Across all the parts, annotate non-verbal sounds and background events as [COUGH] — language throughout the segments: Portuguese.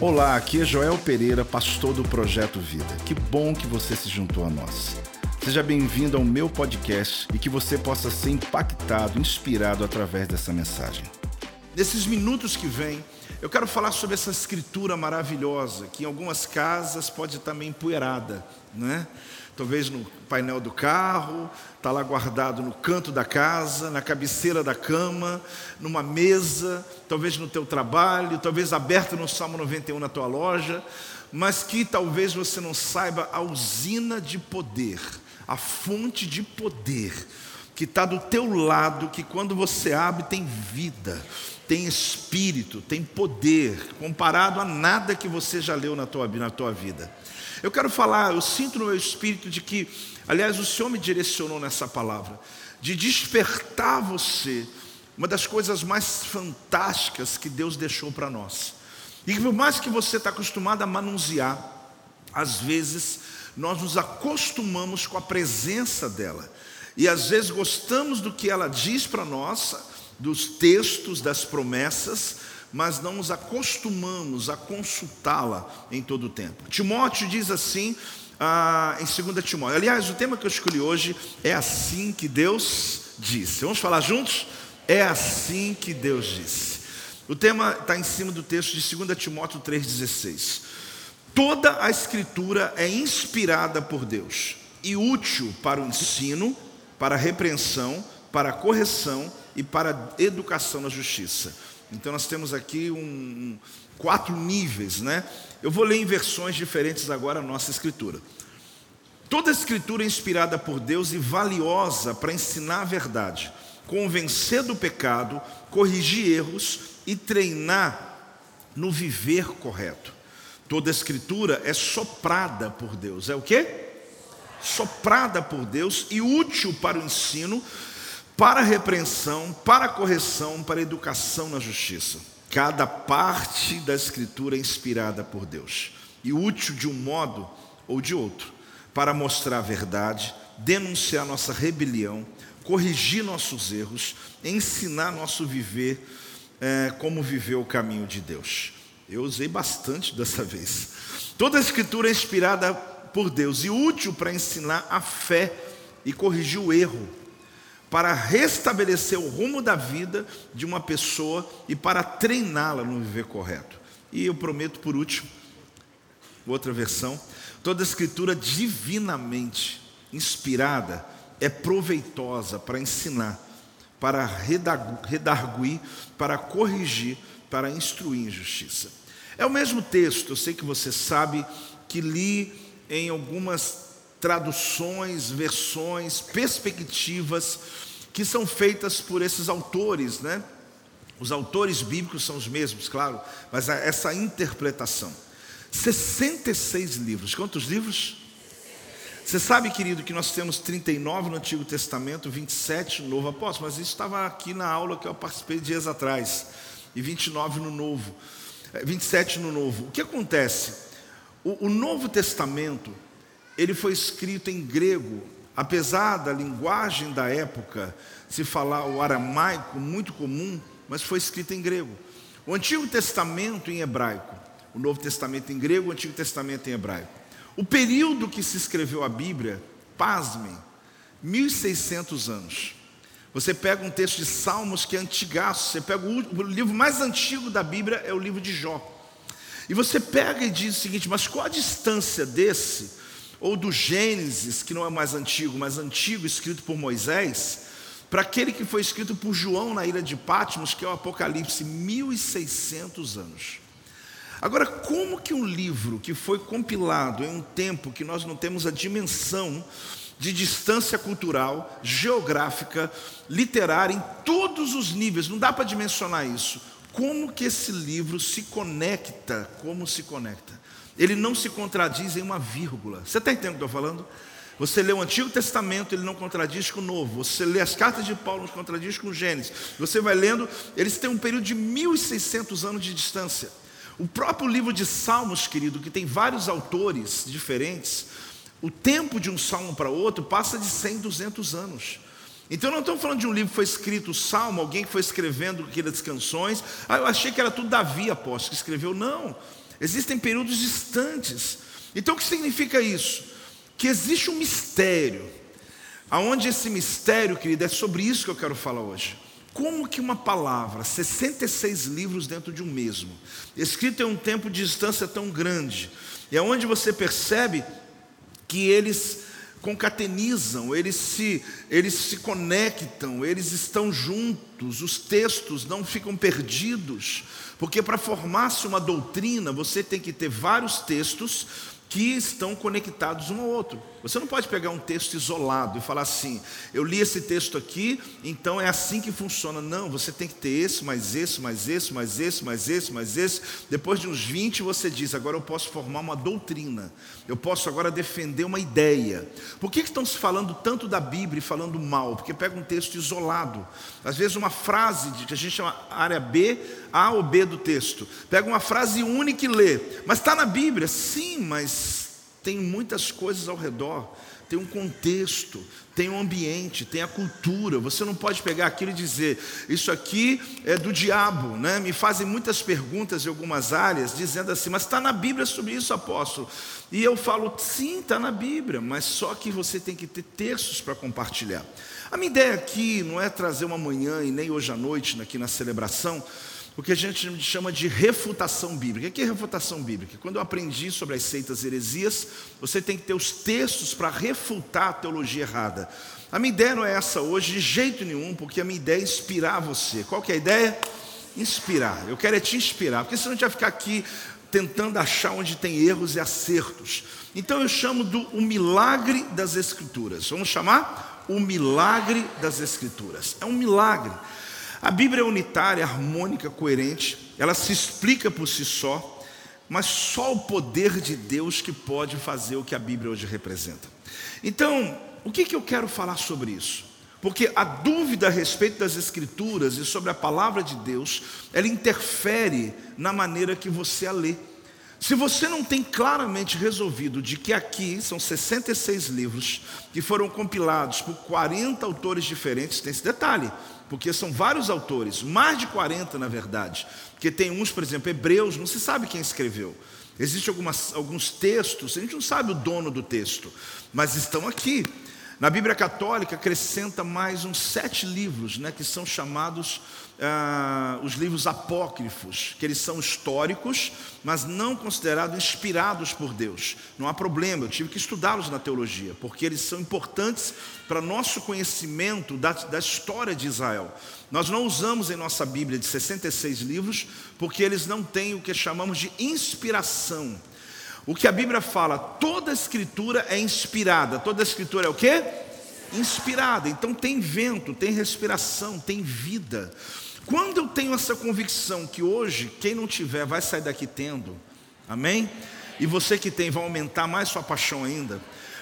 Olá, aqui é Joel Pereira, pastor do Projeto Vida. Que bom que você se juntou a nós. Seja bem-vindo ao meu podcast e que você possa ser impactado, inspirado através dessa mensagem. Nesses minutos que vêm, eu quero falar sobre essa escritura maravilhosa, que em algumas casas pode estar meio empoeirada, né? Talvez no painel do carro, está lá guardado no canto da casa, na cabeceira da cama, numa mesa, talvez no teu trabalho, talvez aberto no Salmo 91 na tua loja, mas que talvez você não saiba a usina de poder, a fonte de poder que está do teu lado, que quando você abre tem vida, tem espírito, tem poder, comparado a nada que você já leu na tua, na tua vida. Eu quero falar, eu sinto no meu espírito de que, aliás, o Senhor me direcionou nessa palavra, de despertar você, uma das coisas mais fantásticas que Deus deixou para nós. E por mais que você está acostumado a manusear, às vezes nós nos acostumamos com a presença dela. E às vezes gostamos do que ela diz para nós, dos textos, das promessas, mas não nos acostumamos a consultá-la em todo o tempo. Timóteo diz assim ah, em 2 Timóteo. Aliás, o tema que eu escolhi hoje é assim que Deus disse. Vamos falar juntos? É assim que Deus disse. O tema está em cima do texto de 2 Timóteo 3,16. Toda a escritura é inspirada por Deus e útil para o ensino, para a repreensão, para a correção e para a educação na justiça. Então nós temos aqui um, quatro níveis, né? Eu vou ler em versões diferentes agora a nossa escritura. Toda escritura é inspirada por Deus e valiosa para ensinar a verdade, convencer do pecado, corrigir erros e treinar no viver correto. Toda escritura é soprada por Deus. É o quê? Soprada por Deus e útil para o ensino, para repreensão, para correção, para educação na justiça. Cada parte da Escritura é inspirada por Deus e útil de um modo ou de outro, para mostrar a verdade, denunciar nossa rebelião, corrigir nossos erros, ensinar nosso viver é, como viver o caminho de Deus. Eu usei bastante dessa vez. Toda a Escritura é inspirada por Deus e útil para ensinar a fé e corrigir o erro para restabelecer o rumo da vida de uma pessoa e para treiná-la no viver correto. E eu prometo por último, outra versão, toda escritura divinamente inspirada é proveitosa para ensinar, para redarguir, para corrigir, para instruir em justiça. É o mesmo texto, eu sei que você sabe que li em algumas traduções, versões, perspectivas que são feitas por esses autores, né? Os autores bíblicos são os mesmos, claro, mas essa interpretação. 66 livros. Quantos livros? Você sabe, querido, que nós temos 39 no Antigo Testamento, 27 no Novo Apóstolo, mas isso estava aqui na aula que eu participei dias atrás, e 29 no Novo, 27 é, no Novo. O que acontece? O, o Novo Testamento ele foi escrito em grego, apesar da linguagem da época se falar o aramaico muito comum, mas foi escrito em grego. O Antigo Testamento em hebraico, o Novo Testamento em grego, o Antigo Testamento em hebraico. O período que se escreveu a Bíblia, pasmem, 1600 anos. Você pega um texto de Salmos que é antigaço, você pega o livro mais antigo da Bíblia é o livro de Jó. E você pega e diz o seguinte: mas qual a distância desse ou do Gênesis, que não é mais antigo, mas antigo, escrito por Moisés, para aquele que foi escrito por João na ilha de Patmos, que é o Apocalipse, 1600 anos. Agora, como que um livro que foi compilado em um tempo que nós não temos a dimensão de distância cultural, geográfica, literária, em todos os níveis, não dá para dimensionar isso. Como que esse livro se conecta? Como se conecta? Ele não se contradiz em uma vírgula. Você está entendendo o que eu estou falando? Você lê o Antigo Testamento, ele não contradiz com o Novo. Você lê as cartas de Paulo, não contradiz com o Gênesis. Você vai lendo, eles têm um período de 1.600 anos de distância. O próprio livro de Salmos, querido, que tem vários autores diferentes, o tempo de um salmo para outro passa de 100, 200 anos. Então não estamos falando de um livro que foi escrito, salmo, alguém que foi escrevendo aquelas canções. Ah, eu achei que era tudo Davi, apóstolo, que escreveu. Não. Existem períodos distantes. Então o que significa isso? Que existe um mistério, aonde esse mistério, querido, é sobre isso que eu quero falar hoje. Como que uma palavra, 66 livros dentro de um mesmo, escrito em um tempo de distância tão grande, e é onde você percebe que eles concatenizam, eles se, eles se conectam, eles estão juntos, os textos não ficam perdidos, porque para formar-se uma doutrina você tem que ter vários textos que estão conectados um ao outro. Você não pode pegar um texto isolado e falar assim: eu li esse texto aqui, então é assim que funciona. Não, você tem que ter esse, mais esse, mais esse, mais esse, mais esse, mais esse. Depois de uns 20, você diz: agora eu posso formar uma doutrina, eu posso agora defender uma ideia. Por que, que estão se falando tanto da Bíblia e falando mal? Porque pega um texto isolado, às vezes uma frase que a gente chama área B, A ou B do texto, pega uma frase única e lê, mas está na Bíblia, sim, mas tem muitas coisas ao redor, tem um contexto, tem um ambiente, tem a cultura. Você não pode pegar aquilo e dizer, isso aqui é do diabo, né? Me fazem muitas perguntas em algumas áreas, dizendo assim, mas está na Bíblia sobre isso, apóstolo. E eu falo, sim, está na Bíblia, mas só que você tem que ter textos para compartilhar. A minha ideia aqui não é trazer uma manhã e nem hoje à noite aqui na celebração o que a gente chama de refutação bíblica. O que é refutação bíblica? Quando eu aprendi sobre as seitas heresias, você tem que ter os textos para refutar a teologia errada. A minha ideia não é essa hoje de jeito nenhum, porque a minha ideia é inspirar você. Qual que é a ideia? Inspirar. Eu quero é te inspirar, porque senão a gente vai ficar aqui tentando achar onde tem erros e acertos. Então eu chamo do o milagre das escrituras. Vamos chamar o milagre das escrituras. É um milagre. A Bíblia é unitária, harmônica, coerente, ela se explica por si só, mas só o poder de Deus que pode fazer o que a Bíblia hoje representa. Então, o que, que eu quero falar sobre isso? Porque a dúvida a respeito das Escrituras e sobre a palavra de Deus, ela interfere na maneira que você a lê. Se você não tem claramente resolvido de que aqui são 66 livros que foram compilados por 40 autores diferentes, tem esse detalhe porque são vários autores, mais de 40 na verdade, porque tem uns, por exemplo, Hebreus, não se sabe quem escreveu. Existem alguns textos, a gente não sabe o dono do texto, mas estão aqui. Na Bíblia Católica acrescenta mais uns sete livros, né, que são chamados ah, os livros apócrifos, que eles são históricos, mas não considerados inspirados por Deus. Não há problema, eu tive que estudá-los na teologia, porque eles são importantes para nosso conhecimento da, da história de Israel. Nós não usamos em nossa Bíblia de 66 livros, porque eles não têm o que chamamos de inspiração. O que a Bíblia fala, toda escritura é inspirada. Toda escritura é o quê? Inspirada. Então tem vento, tem respiração, tem vida. Quando eu tenho essa convicção que hoje, quem não tiver vai sair daqui tendo, amém? E você que tem vai aumentar mais sua paixão ainda.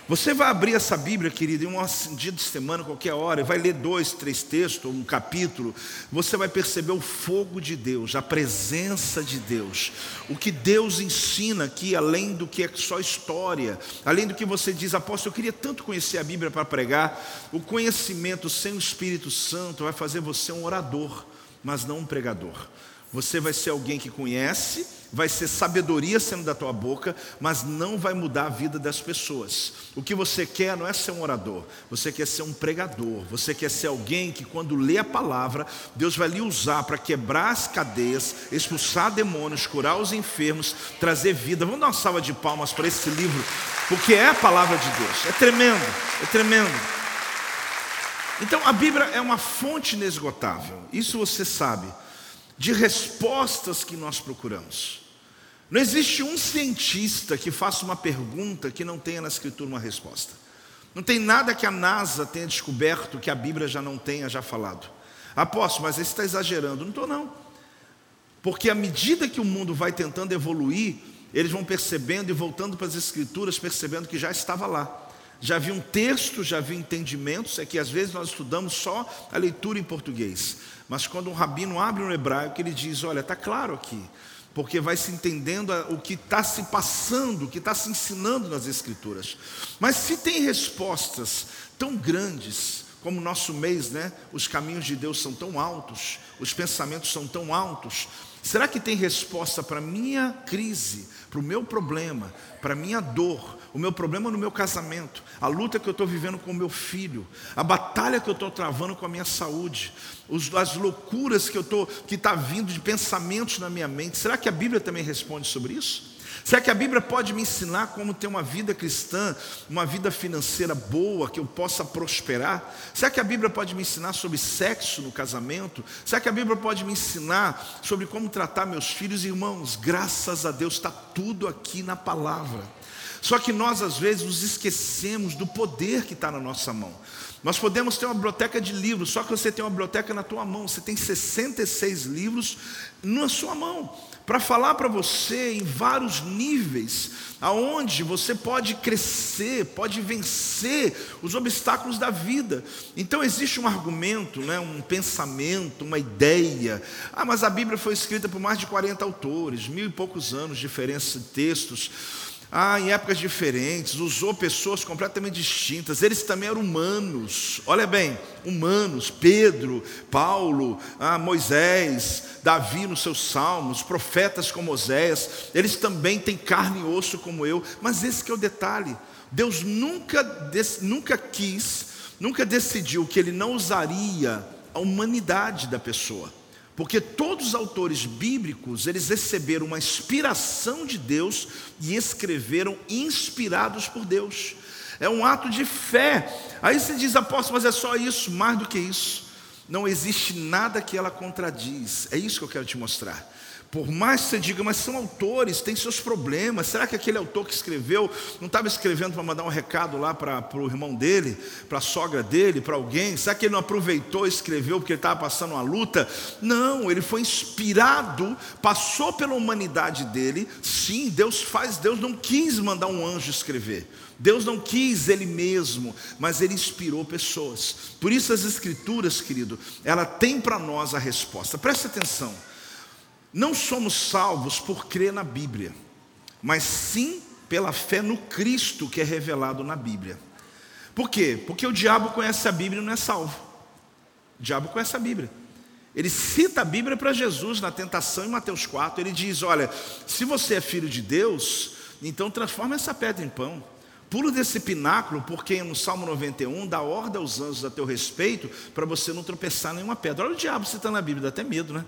Você vai abrir essa Bíblia, querido, em um dia de semana, qualquer hora, e vai ler dois, três textos, um capítulo. Você vai perceber o fogo de Deus, a presença de Deus, o que Deus ensina aqui, além do que é só história, além do que você diz, apóstolo, eu queria tanto conhecer a Bíblia para pregar. O conhecimento sem o Espírito Santo vai fazer você um orador, mas não um pregador. Você vai ser alguém que conhece, vai ser sabedoria sendo da tua boca, mas não vai mudar a vida das pessoas. O que você quer não é ser um orador, você quer ser um pregador, você quer ser alguém que, quando lê a palavra, Deus vai lhe usar para quebrar as cadeias, expulsar demônios, curar os enfermos, trazer vida. Vamos dar uma salva de palmas para esse livro, porque é a palavra de Deus, é tremendo, é tremendo. Então a Bíblia é uma fonte inesgotável, isso você sabe de respostas que nós procuramos. Não existe um cientista que faça uma pergunta que não tenha na Escritura uma resposta. Não tem nada que a NASA tenha descoberto que a Bíblia já não tenha já falado. Apóstolo, mas você está exagerando. Não estou, não. Porque à medida que o mundo vai tentando evoluir, eles vão percebendo e voltando para as Escrituras, percebendo que já estava lá. Já havia um texto, já havia entendimentos, é que às vezes nós estudamos só a leitura em português. Mas quando um rabino abre no hebraico, ele diz: Olha, está claro aqui, porque vai se entendendo o que está se passando, o que está se ensinando nas Escrituras. Mas se tem respostas tão grandes, como nosso mês, né? Os caminhos de Deus são tão altos, os pensamentos são tão altos. Será que tem resposta para minha crise, para o meu problema, para a minha dor, o meu problema no meu casamento, a luta que eu estou vivendo com o meu filho, a batalha que eu estou travando com a minha saúde, as loucuras que eu estou, que está vindo de pensamentos na minha mente? Será que a Bíblia também responde sobre isso? Será que a Bíblia pode me ensinar como ter uma vida cristã, uma vida financeira boa, que eu possa prosperar? Será que a Bíblia pode me ensinar sobre sexo no casamento? Será que a Bíblia pode me ensinar sobre como tratar meus filhos? Irmãos, graças a Deus está tudo aqui na palavra. Só que nós, às vezes, nos esquecemos do poder que está na nossa mão. Nós podemos ter uma biblioteca de livros, só que você tem uma biblioteca na tua mão, você tem 66 livros na sua mão para falar para você em vários níveis, aonde você pode crescer, pode vencer os obstáculos da vida. Então existe um argumento, né, um pensamento, uma ideia. Ah, mas a Bíblia foi escrita por mais de 40 autores, mil e poucos anos de diferença de textos ah, em épocas diferentes, usou pessoas completamente distintas, eles também eram humanos, olha bem, humanos, Pedro, Paulo, ah, Moisés, Davi nos seus salmos, profetas como Oséias, eles também têm carne e osso como eu, mas esse é o detalhe, Deus nunca, nunca quis, nunca decidiu que Ele não usaria a humanidade da pessoa, porque todos os autores bíblicos, eles receberam uma inspiração de Deus e escreveram inspirados por Deus. É um ato de fé. Aí você diz, apóstolo, mas é só isso, mais do que isso. Não existe nada que ela contradiz. É isso que eu quero te mostrar. Por mais que você diga, mas são autores, têm seus problemas. Será que aquele autor que escreveu não estava escrevendo para mandar um recado lá para, o irmão dele, para a sogra dele, para alguém? Será que ele não aproveitou e escreveu porque ele estava passando uma luta? Não, ele foi inspirado, passou pela humanidade dele. Sim, Deus faz, Deus não quis mandar um anjo escrever. Deus não quis ele mesmo, mas ele inspirou pessoas. Por isso as escrituras, querido, ela tem para nós a resposta. Preste atenção. Não somos salvos por crer na Bíblia, mas sim pela fé no Cristo que é revelado na Bíblia. Por quê? Porque o diabo conhece a Bíblia e não é salvo. O diabo conhece a Bíblia. Ele cita a Bíblia para Jesus na tentação em Mateus 4. Ele diz: Olha, se você é filho de Deus, então transforma essa pedra em pão. Pula desse pináculo, porque no Salmo 91 dá ordem aos anjos a teu respeito para você não tropeçar nenhuma pedra. Olha o diabo citando a Bíblia, dá até medo, né?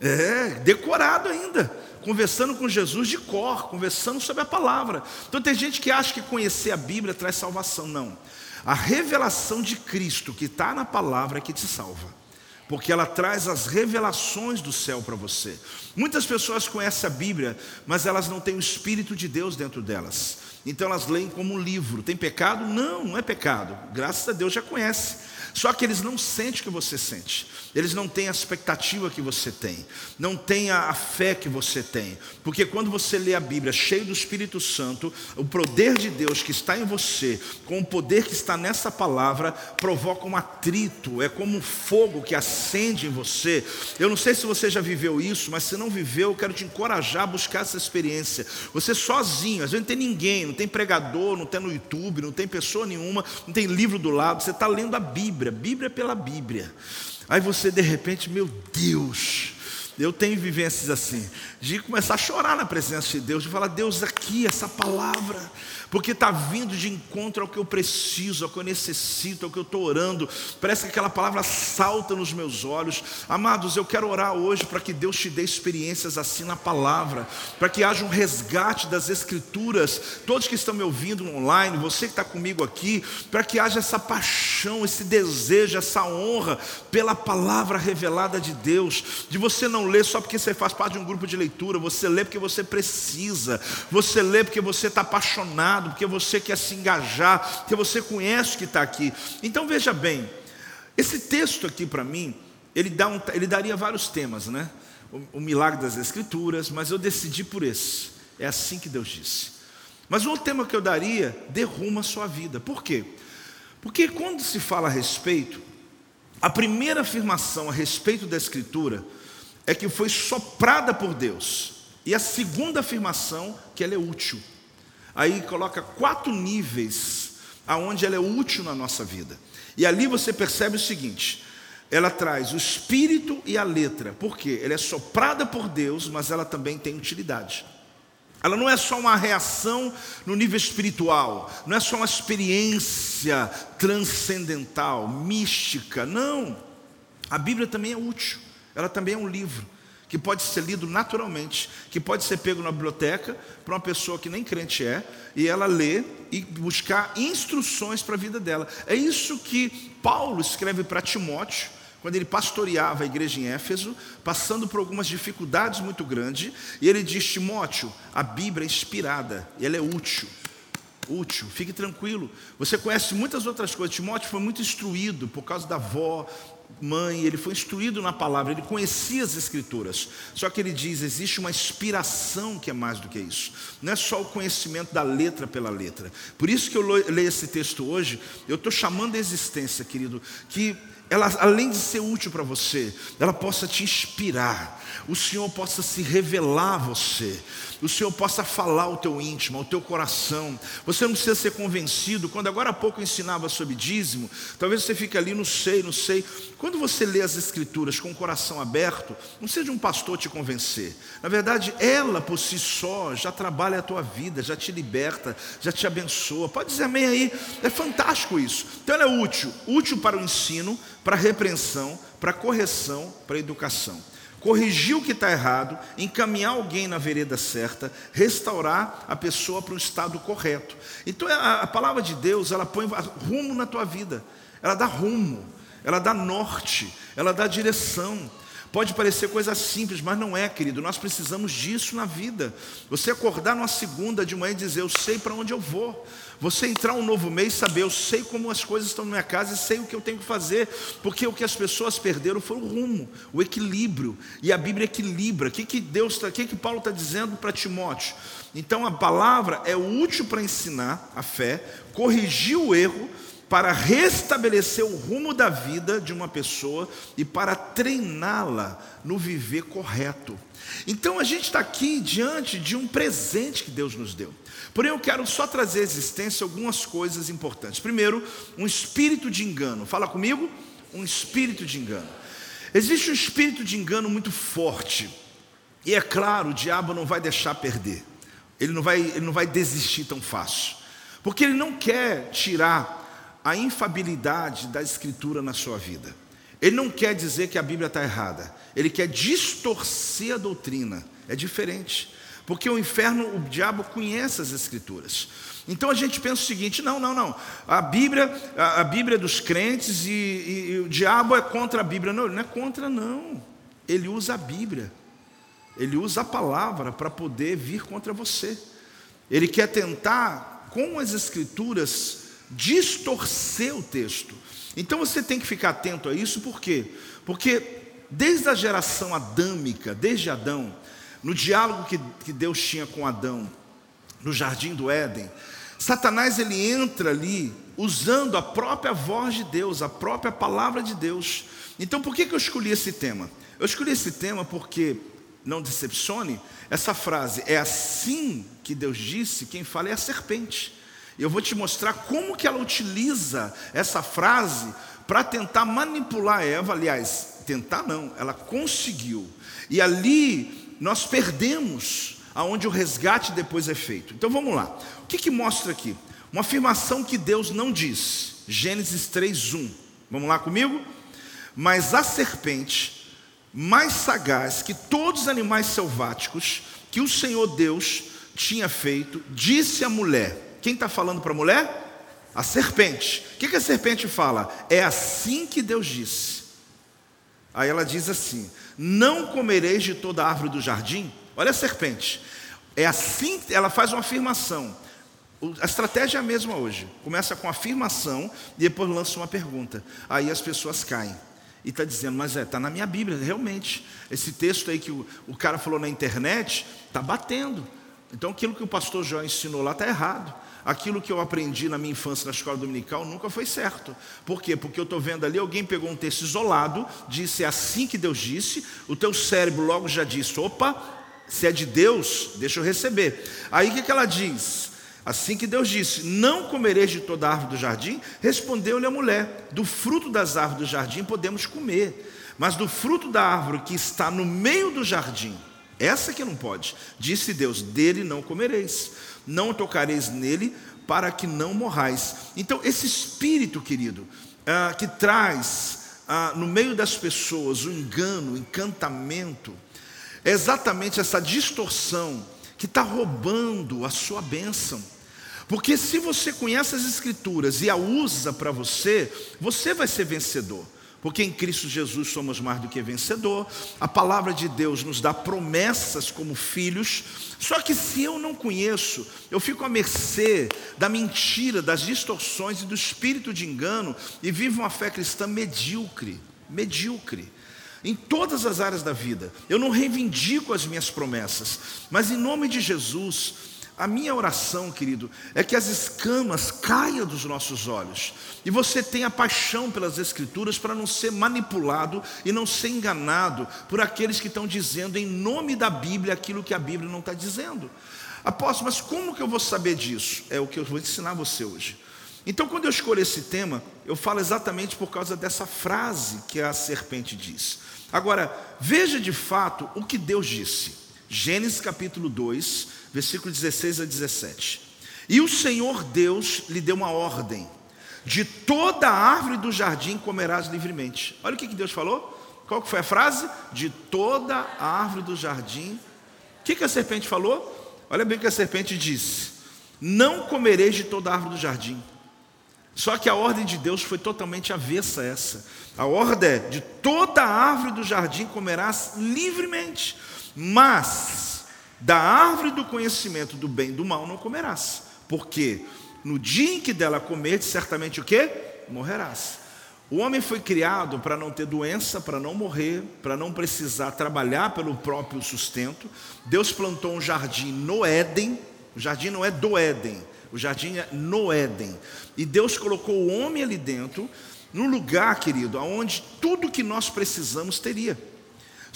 É, decorado ainda, conversando com Jesus de cor, conversando sobre a palavra. Então tem gente que acha que conhecer a Bíblia traz salvação. Não. A revelação de Cristo que está na palavra é que te salva. Porque ela traz as revelações do céu para você. Muitas pessoas conhecem a Bíblia, mas elas não têm o Espírito de Deus dentro delas. Então elas leem como um livro. Tem pecado? Não, não é pecado. Graças a Deus já conhece. Só que eles não sentem o que você sente. Eles não têm a expectativa que você tem, não têm a, fé que você tem, porque quando você lê a Bíblia cheio do Espírito Santo, o poder de Deus que está em você, com o poder que está nessa palavra, provoca um atrito, é como um fogo que acende em você. Eu não sei se você já viveu isso, mas se não viveu, eu quero te encorajar a buscar essa experiência. Você sozinho, às vezes não tem ninguém, não tem pregador, não tem no YouTube, não tem pessoa nenhuma, não tem livro do lado, você está lendo a Bíblia, Bíblia pela Bíblia. Aí você de repente, meu Deus, eu tenho vivências assim, de começar a chorar na presença de Deus, de falar, Deus, aqui, essa palavra, porque está vindo de encontro ao que eu preciso, ao que eu necessito, ao que eu estou orando. Parece que aquela palavra salta nos meus olhos. Amados, eu quero orar hoje para que Deus te dê experiências assim na palavra, para que haja um resgate das Escrituras. Todos que estão me ouvindo online, você que está comigo aqui, para que haja essa paixão, esse desejo, essa honra pela palavra revelada de Deus, de você não ler só porque você faz parte de um grupo de leitura, você lê porque você precisa, você lê porque você está apaixonado porque você quer se engajar, porque você conhece o que está aqui. Então veja bem, esse texto aqui para mim, ele, dá um, ele daria vários temas, né? O, o milagre das Escrituras, mas eu decidi por esse. É assim que Deus disse. Mas outro tema que eu daria, derruma a sua vida. Por quê? Porque quando se fala a respeito, a primeira afirmação a respeito da Escritura é que foi soprada por Deus. E a segunda afirmação, que ela é útil. Aí coloca quatro níveis aonde ela é útil na nossa vida. E ali você percebe o seguinte: ela traz o espírito e a letra. Por quê? Ela é soprada por Deus, mas ela também tem utilidade. Ela não é só uma reação no nível espiritual, não é só uma experiência transcendental, mística, não. A Bíblia também é útil, ela também é um livro que pode ser lido naturalmente, que pode ser pego na biblioteca para uma pessoa que nem crente é, e ela lê e buscar instruções para a vida dela. É isso que Paulo escreve para Timóteo, quando ele pastoreava a igreja em Éfeso, passando por algumas dificuldades muito grandes, e ele diz: Timóteo, a Bíblia é inspirada, ela é útil. Útil, fique tranquilo. Você conhece muitas outras coisas. Timóteo foi muito instruído por causa da avó, mãe, ele foi instruído na palavra, ele conhecia as escrituras. Só que ele diz: existe uma inspiração que é mais do que isso. Não é só o conhecimento da letra pela letra. Por isso que eu leio esse texto hoje, eu estou chamando a existência, querido, que ela, além de ser útil para você, ela possa te inspirar, o Senhor possa se revelar a você, o Senhor possa falar ao teu íntimo, ao teu coração. Você não precisa ser convencido. Quando agora há pouco eu ensinava sobre dízimo, talvez você fique ali, não sei, não sei. Quando você lê as Escrituras com o coração aberto, não seja um pastor te convencer. Na verdade, ela por si só já trabalha a tua vida, já te liberta, já te abençoa. Pode dizer amém aí, é fantástico isso. Então ela é útil, útil para o ensino, para a repreensão, para a correção, para a educação corrigir o que está errado, encaminhar alguém na vereda certa, restaurar a pessoa para o estado correto. Então a, a palavra de Deus, ela põe rumo na tua vida, ela dá rumo, ela dá norte, ela dá direção. Pode parecer coisa simples, mas não é, querido. Nós precisamos disso na vida. Você acordar numa segunda de manhã e dizer: Eu sei para onde eu vou. Você entrar um novo mês e saber: Eu sei como as coisas estão na minha casa e sei o que eu tenho que fazer. Porque o que as pessoas perderam foi o rumo, o equilíbrio. E a Bíblia equilibra. O que, que Deus, tá, o que, que Paulo está dizendo para Timóteo? Então a palavra é útil para ensinar a fé, corrigir o erro para restabelecer o rumo da vida de uma pessoa e para treiná-la no viver correto. Então a gente está aqui diante de um presente que Deus nos deu. Porém, eu quero só trazer à existência algumas coisas importantes. Primeiro, um espírito de engano. Fala comigo? Um espírito de engano. Existe um espírito de engano muito forte. E é claro, o diabo não vai deixar perder. Ele não vai, ele não vai desistir tão fácil. Porque ele não quer tirar a infabilidade da Escritura na sua vida. Ele não quer dizer que a Bíblia está errada, ele quer distorcer a doutrina. É diferente, porque o inferno, o diabo conhece as Escrituras. Então a gente pensa o seguinte: não, não, não. A Bíblia, a, a Bíblia é dos crentes e, e, e o diabo é contra a Bíblia. Não, ele não é contra, não. Ele usa a Bíblia, ele usa a palavra para poder vir contra você. Ele quer tentar, com as Escrituras, distorcer o texto. Então você tem que ficar atento a isso, por quê? Porque desde a geração adâmica, desde Adão, no diálogo que, que Deus tinha com Adão, no jardim do Éden, Satanás ele entra ali usando a própria voz de Deus, a própria palavra de Deus. Então por que, que eu escolhi esse tema? Eu escolhi esse tema porque, não decepcione, essa frase é assim que Deus disse, quem fala é a serpente. Eu vou te mostrar como que ela utiliza essa frase para tentar manipular Eva. Aliás, tentar não, ela conseguiu. E ali nós perdemos aonde o resgate depois é feito. Então vamos lá. O que, que mostra aqui? Uma afirmação que Deus não diz. Gênesis 3:1. Vamos lá comigo? Mas a serpente, mais sagaz que todos os animais selváticos que o Senhor Deus tinha feito, disse à mulher: quem está falando para a mulher? A serpente. O que, que a serpente fala? É assim que Deus disse. Aí ela diz assim: Não comereis de toda a árvore do jardim? Olha a serpente. É assim, ela faz uma afirmação. A estratégia é a mesma hoje. Começa com afirmação e depois lança uma pergunta. Aí as pessoas caem. E está dizendo, mas é, está na minha Bíblia, realmente. Esse texto aí que o, o cara falou na internet, está batendo. Então aquilo que o pastor João ensinou lá está errado aquilo que eu aprendi na minha infância na escola dominical nunca foi certo. Por quê? Porque eu estou vendo ali, alguém pegou um texto isolado, disse é assim que Deus disse, o teu cérebro logo já disse: opa, se é de Deus, deixa eu receber. Aí o que, que ela diz? Assim que Deus disse: Não comereis de toda árvore do jardim, respondeu-lhe a mulher: Do fruto das árvores do jardim podemos comer, mas do fruto da árvore que está no meio do jardim, essa que não pode, disse Deus: Dele não comereis, não tocareis nele, para que não morrais. Então, esse espírito, querido, ah, que traz ah, no meio das pessoas o engano, o encantamento, é exatamente essa distorção que está roubando a sua bênção. Porque se você conhece as Escrituras e a usa para você, você vai ser vencedor. Porque em Cristo Jesus somos mais do que vencedor. A palavra de Deus nos dá promessas como filhos. Só que se eu não conheço, eu fico à mercê da mentira, das distorções e do espírito de engano e vivo uma fé cristã medíocre, medíocre. Em todas as áreas da vida. Eu não reivindico as minhas promessas, mas em nome de Jesus, a minha oração, querido, é que as escamas caiam dos nossos olhos e você tenha paixão pelas Escrituras para não ser manipulado e não ser enganado por aqueles que estão dizendo em nome da Bíblia aquilo que a Bíblia não está dizendo. Apóstolo, mas como que eu vou saber disso? É o que eu vou ensinar você hoje. Então, quando eu escolho esse tema, eu falo exatamente por causa dessa frase que a serpente diz. Agora, veja de fato o que Deus disse. Gênesis capítulo 2, versículo 16 a 17. E o Senhor Deus lhe deu uma ordem: de toda árvore do jardim comerás livremente. Olha o que Deus falou. Qual que foi a frase? De toda árvore do jardim. O que, que a serpente falou? Olha bem o que a serpente disse: Não comereis de toda árvore do jardim. Só que a ordem de Deus foi totalmente avessa a essa. A ordem é: de toda árvore do jardim comerás livremente, mas da árvore do conhecimento do bem e do mal não comerás, porque no dia em que dela comer, certamente o que? Morrerás. O homem foi criado para não ter doença, para não morrer, para não precisar trabalhar pelo próprio sustento. Deus plantou um jardim no Éden, o jardim não é do Éden, o jardim é no Éden. E Deus colocou o homem ali dentro, no lugar, querido, onde tudo que nós precisamos teria.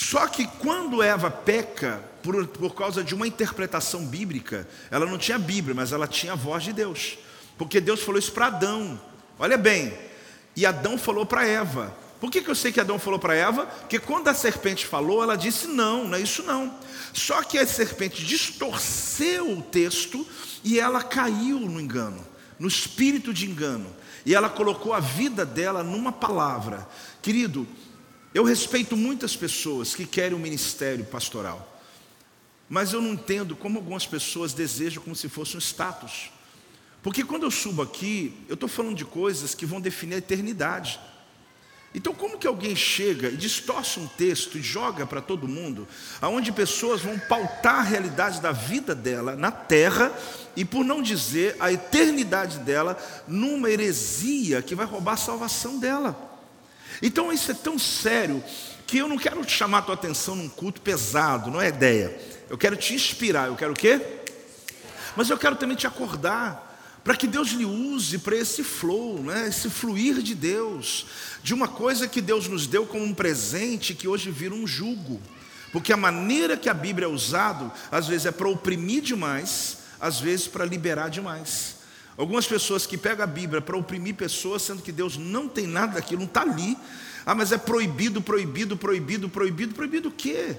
Só que quando Eva peca, por, por causa de uma interpretação bíblica, ela não tinha Bíblia, mas ela tinha a voz de Deus. Porque Deus falou isso para Adão. Olha bem, e Adão falou para Eva. Por que, que eu sei que Adão falou para Eva? Porque quando a serpente falou, ela disse: não, não é isso não. Só que a serpente distorceu o texto e ela caiu no engano, no espírito de engano. E ela colocou a vida dela numa palavra. Querido, eu respeito muitas pessoas que querem o um ministério pastoral. Mas eu não entendo como algumas pessoas desejam como se fosse um status. Porque quando eu subo aqui, eu estou falando de coisas que vão definir a eternidade. Então, como que alguém chega e distorce um texto e joga para todo mundo, aonde pessoas vão pautar a realidade da vida dela na terra e, por não dizer, a eternidade dela numa heresia que vai roubar a salvação dela? Então, isso é tão sério que eu não quero te chamar a tua atenção num culto pesado, não é ideia. Eu quero te inspirar, eu quero o quê? Mas eu quero também te acordar, para que Deus lhe use para esse flow, né? esse fluir de Deus, de uma coisa que Deus nos deu como um presente que hoje vira um jugo. Porque a maneira que a Bíblia é usada, às vezes é para oprimir demais, às vezes para liberar demais. Algumas pessoas que pegam a Bíblia para oprimir pessoas, sendo que Deus não tem nada daquilo, não está ali. Ah, mas é proibido, proibido, proibido, proibido, proibido o quê?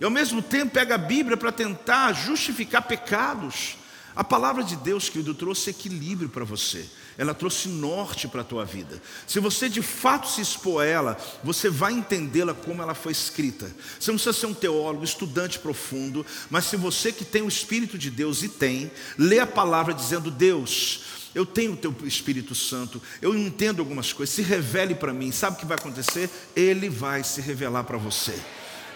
E ao mesmo tempo pega a Bíblia para tentar justificar pecados. A palavra de Deus, querido, trouxe equilíbrio para você. Ela trouxe norte para a tua vida. Se você de fato se expor a ela, você vai entendê-la como ela foi escrita. Você não precisa ser um teólogo, estudante profundo, mas se você que tem o Espírito de Deus e tem, lê a palavra dizendo: Deus, eu tenho o teu Espírito Santo, eu entendo algumas coisas, se revele para mim. Sabe o que vai acontecer? Ele vai se revelar para você.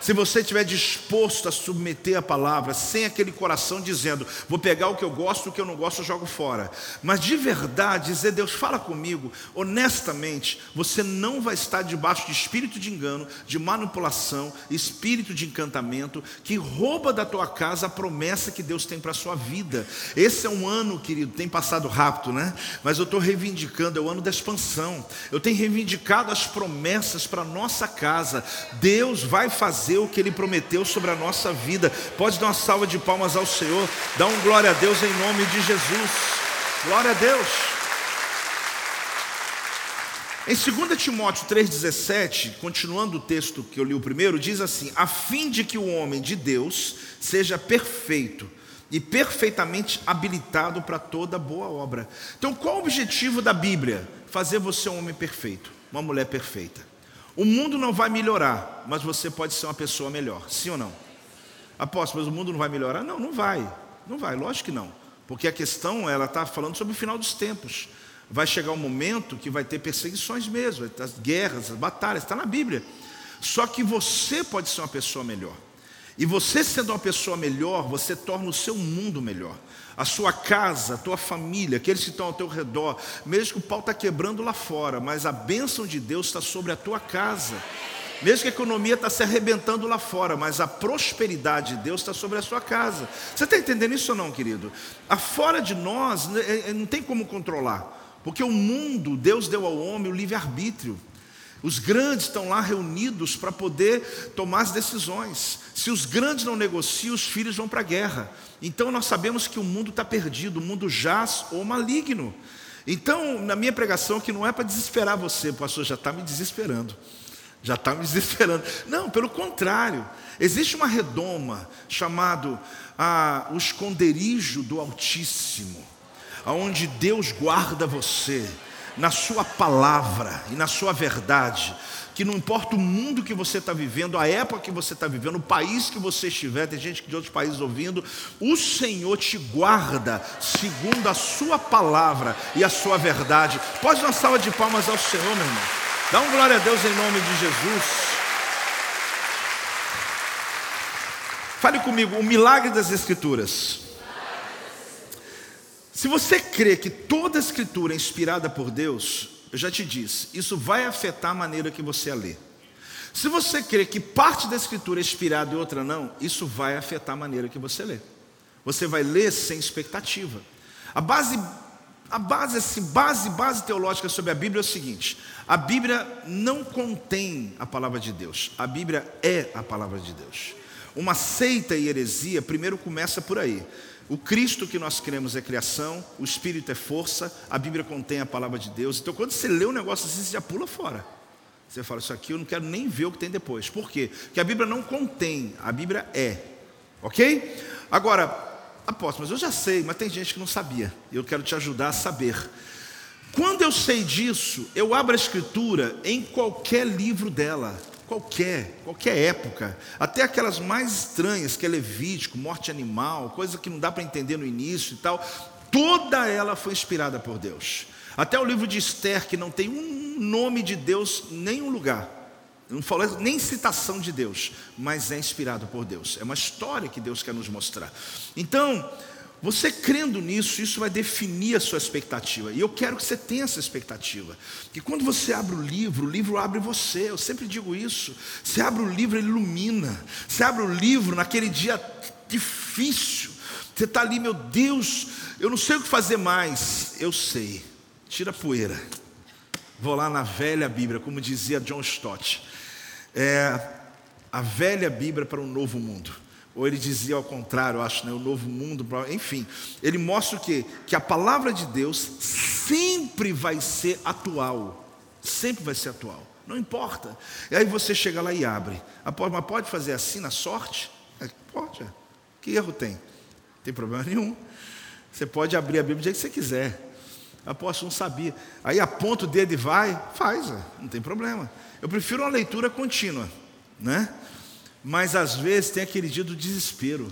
Se você estiver disposto a submeter a palavra, sem aquele coração dizendo, vou pegar o que eu gosto, o que eu não gosto, eu jogo fora. Mas de verdade, dizer, Deus, fala comigo, honestamente, você não vai estar debaixo de espírito de engano, de manipulação, espírito de encantamento, que rouba da tua casa a promessa que Deus tem para a sua vida. Esse é um ano, querido, tem passado rápido, né? Mas eu estou reivindicando, é o ano da expansão. Eu tenho reivindicado as promessas para nossa casa. Deus vai fazer fazer o que Ele prometeu sobre a nossa vida. Pode dar uma salva de palmas ao Senhor, dá um glória a Deus em nome de Jesus. Glória a Deus. Em 2 Timóteo 3,17, continuando o texto que eu li o primeiro, diz assim: a fim de que o homem de Deus seja perfeito e perfeitamente habilitado para toda boa obra. Então, qual o objetivo da Bíblia? Fazer você um homem perfeito, uma mulher perfeita. O mundo não vai melhorar, mas você pode ser uma pessoa melhor, sim ou não? Apóstolo, mas o mundo não vai melhorar? Não, não vai, não vai, lógico que não. Porque a questão, ela está falando sobre o final dos tempos. Vai chegar um momento que vai ter perseguições mesmo, as guerras, as batalhas, está na Bíblia. Só que você pode ser uma pessoa melhor. E você sendo uma pessoa melhor, você torna o seu mundo melhor. A sua casa, a tua família, aqueles que estão ao teu redor, mesmo que o pau está quebrando lá fora, mas a bênção de Deus está sobre a tua casa. Mesmo que a economia está se arrebentando lá fora, mas a prosperidade de Deus está sobre a sua casa. Você está entendendo isso ou não, querido? Fora de nós né, é, é, não tem como controlar, porque o mundo, Deus deu ao homem o livre-arbítrio. Os grandes estão lá reunidos para poder tomar as decisões. Se os grandes não negociam, os filhos vão para a guerra. Então nós sabemos que o mundo está perdido, o mundo jaz ou maligno. Então, na minha pregação, que não é para desesperar você, pastor, já está me desesperando. Já está me [LAUGHS] desesperando. Não, pelo contrário. Existe uma redoma chamado ah, o esconderijo do Altíssimo, aonde Deus guarda você na Sua palavra e na Sua verdade, que não importa o mundo que você está vivendo, a época que você está vivendo, o país que você estiver, tem gente de outros países ouvindo, o Senhor te guarda segundo a Sua palavra e a Sua verdade. Pode dar uma salva de palmas ao Senhor, meu irmão. Dá um glória a Deus em nome de Jesus. Fale comigo, o milagre das Escrituras. Se você crê que toda a escritura é inspirada por Deus, eu já te disse, isso vai afetar a maneira que você a lê. Se você crê que parte da escritura é inspirada e outra não, isso vai afetar a maneira que você lê. Você vai ler sem expectativa. A base a base assim, base base teológica sobre a Bíblia é o seguinte: a Bíblia não contém a palavra de Deus. A Bíblia é a palavra de Deus. Uma seita e heresia primeiro começa por aí. O Cristo que nós cremos é criação, o Espírito é força, a Bíblia contém a palavra de Deus. Então, quando você lê um negócio assim, você já pula fora. Você fala, isso aqui eu não quero nem ver o que tem depois. Por quê? Porque a Bíblia não contém, a Bíblia é. Ok? Agora, apóstolo, mas eu já sei, mas tem gente que não sabia. E eu quero te ajudar a saber. Quando eu sei disso, eu abro a Escritura em qualquer livro dela qualquer, qualquer época, até aquelas mais estranhas, que é Levítico, morte animal, coisa que não dá para entender no início e tal, toda ela foi inspirada por Deus. Até o livro de Esther, que não tem um nome de Deus em nenhum lugar, não falou nem citação de Deus, mas é inspirado por Deus. É uma história que Deus quer nos mostrar. Então, você crendo nisso, isso vai definir a sua expectativa. E eu quero que você tenha essa expectativa. Que quando você abre o livro, o livro abre você. Eu sempre digo isso. Você abre o livro, ele ilumina. Você abre o livro naquele dia difícil. Você está ali, meu Deus, eu não sei o que fazer mais. Eu sei. Tira a poeira. Vou lá na velha Bíblia, como dizia John Stott. É, a velha Bíblia para um novo mundo. Ou ele dizia ao contrário, acho, né, o novo mundo, enfim. Ele mostra o quê? Que a palavra de Deus sempre vai ser atual. Sempre vai ser atual. Não importa. E aí você chega lá e abre. Mas pode fazer assim na sorte? É, pode. É. Que erro tem? Não tem problema nenhum. Você pode abrir a Bíblia do jeito que você quiser. Apóstolo não sabia. Aí aponta o dedo e vai, faz, é. não tem problema. Eu prefiro uma leitura contínua, né? Mas às vezes tem aquele dia do desespero.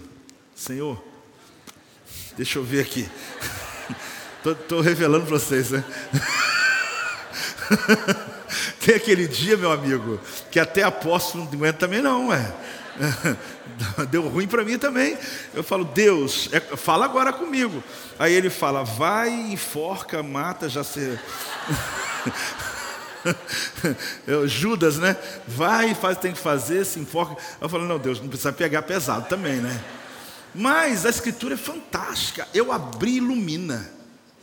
Senhor, deixa eu ver aqui. [LAUGHS] Estou revelando para vocês, né? [LAUGHS] tem aquele dia, meu amigo, que até apóstolo não aguenta também não, é. [LAUGHS] Deu ruim para mim também. Eu falo, Deus, é, fala agora comigo. Aí ele fala, vai, enforca, mata, já se. [LAUGHS] Eu, Judas, né? Vai, faz, tem que fazer, se enfoca. Eu falo, não, Deus, não precisa pegar pesado também, né? Mas a escritura é fantástica. Eu abri ilumina.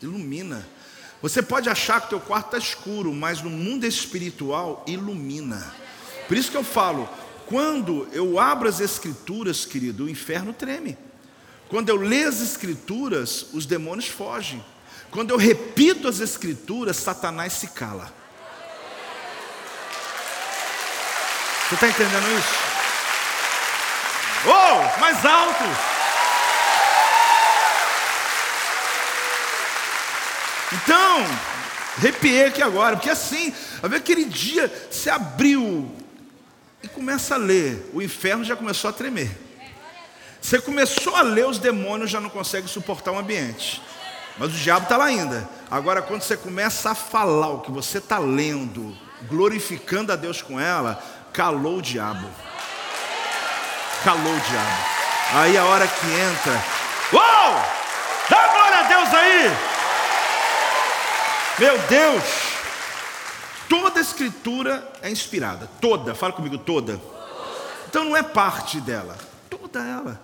Ilumina. Você pode achar que o teu quarto está escuro, mas no mundo espiritual ilumina. Por isso que eu falo, quando eu abro as Escrituras, querido, o inferno treme. Quando eu leio as Escrituras, os demônios fogem. Quando eu repito as Escrituras, Satanás se cala. Você está entendendo isso? Oh, mais alto! Então, arrepiei aqui agora, porque assim, a ver aquele dia se abriu e começa a ler, o inferno já começou a tremer. Você começou a ler, os demônios já não conseguem suportar o ambiente. Mas o diabo está lá ainda. Agora, quando você começa a falar o que você está lendo, glorificando a Deus com ela, calou o diabo. Calou o diabo. Aí a hora que entra, uou! Dá glória a Deus aí! Meu Deus! Toda a escritura é inspirada, toda, fala comigo, toda. Então não é parte dela, toda ela.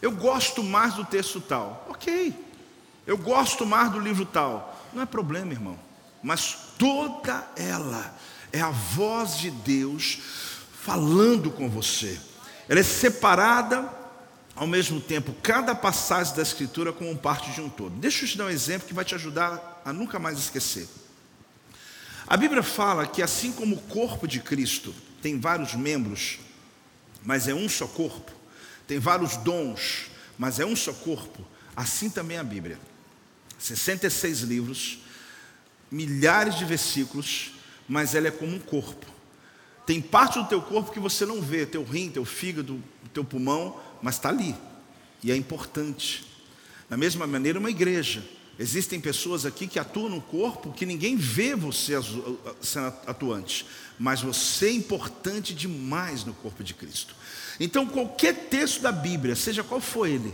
Eu gosto mais do texto tal, ok. Eu gosto mais do livro tal, não é problema, irmão. Mas toda ela é a voz de Deus falando com você. Ela é separada ao mesmo tempo, cada passagem da Escritura como parte de um todo. Deixa eu te dar um exemplo que vai te ajudar a nunca mais esquecer. A Bíblia fala que assim como o corpo de Cristo tem vários membros, mas é um só corpo, tem vários dons, mas é um só corpo, assim também a Bíblia. 66 livros, milhares de versículos, mas ela é como um corpo. Tem parte do teu corpo que você não vê, teu rim, teu fígado, teu pulmão, mas está ali. E é importante. Da mesma maneira, uma igreja. Existem pessoas aqui que atuam no corpo que ninguém vê você sendo atuante, mas você é importante demais no corpo de Cristo. Então, qualquer texto da Bíblia, seja qual for ele,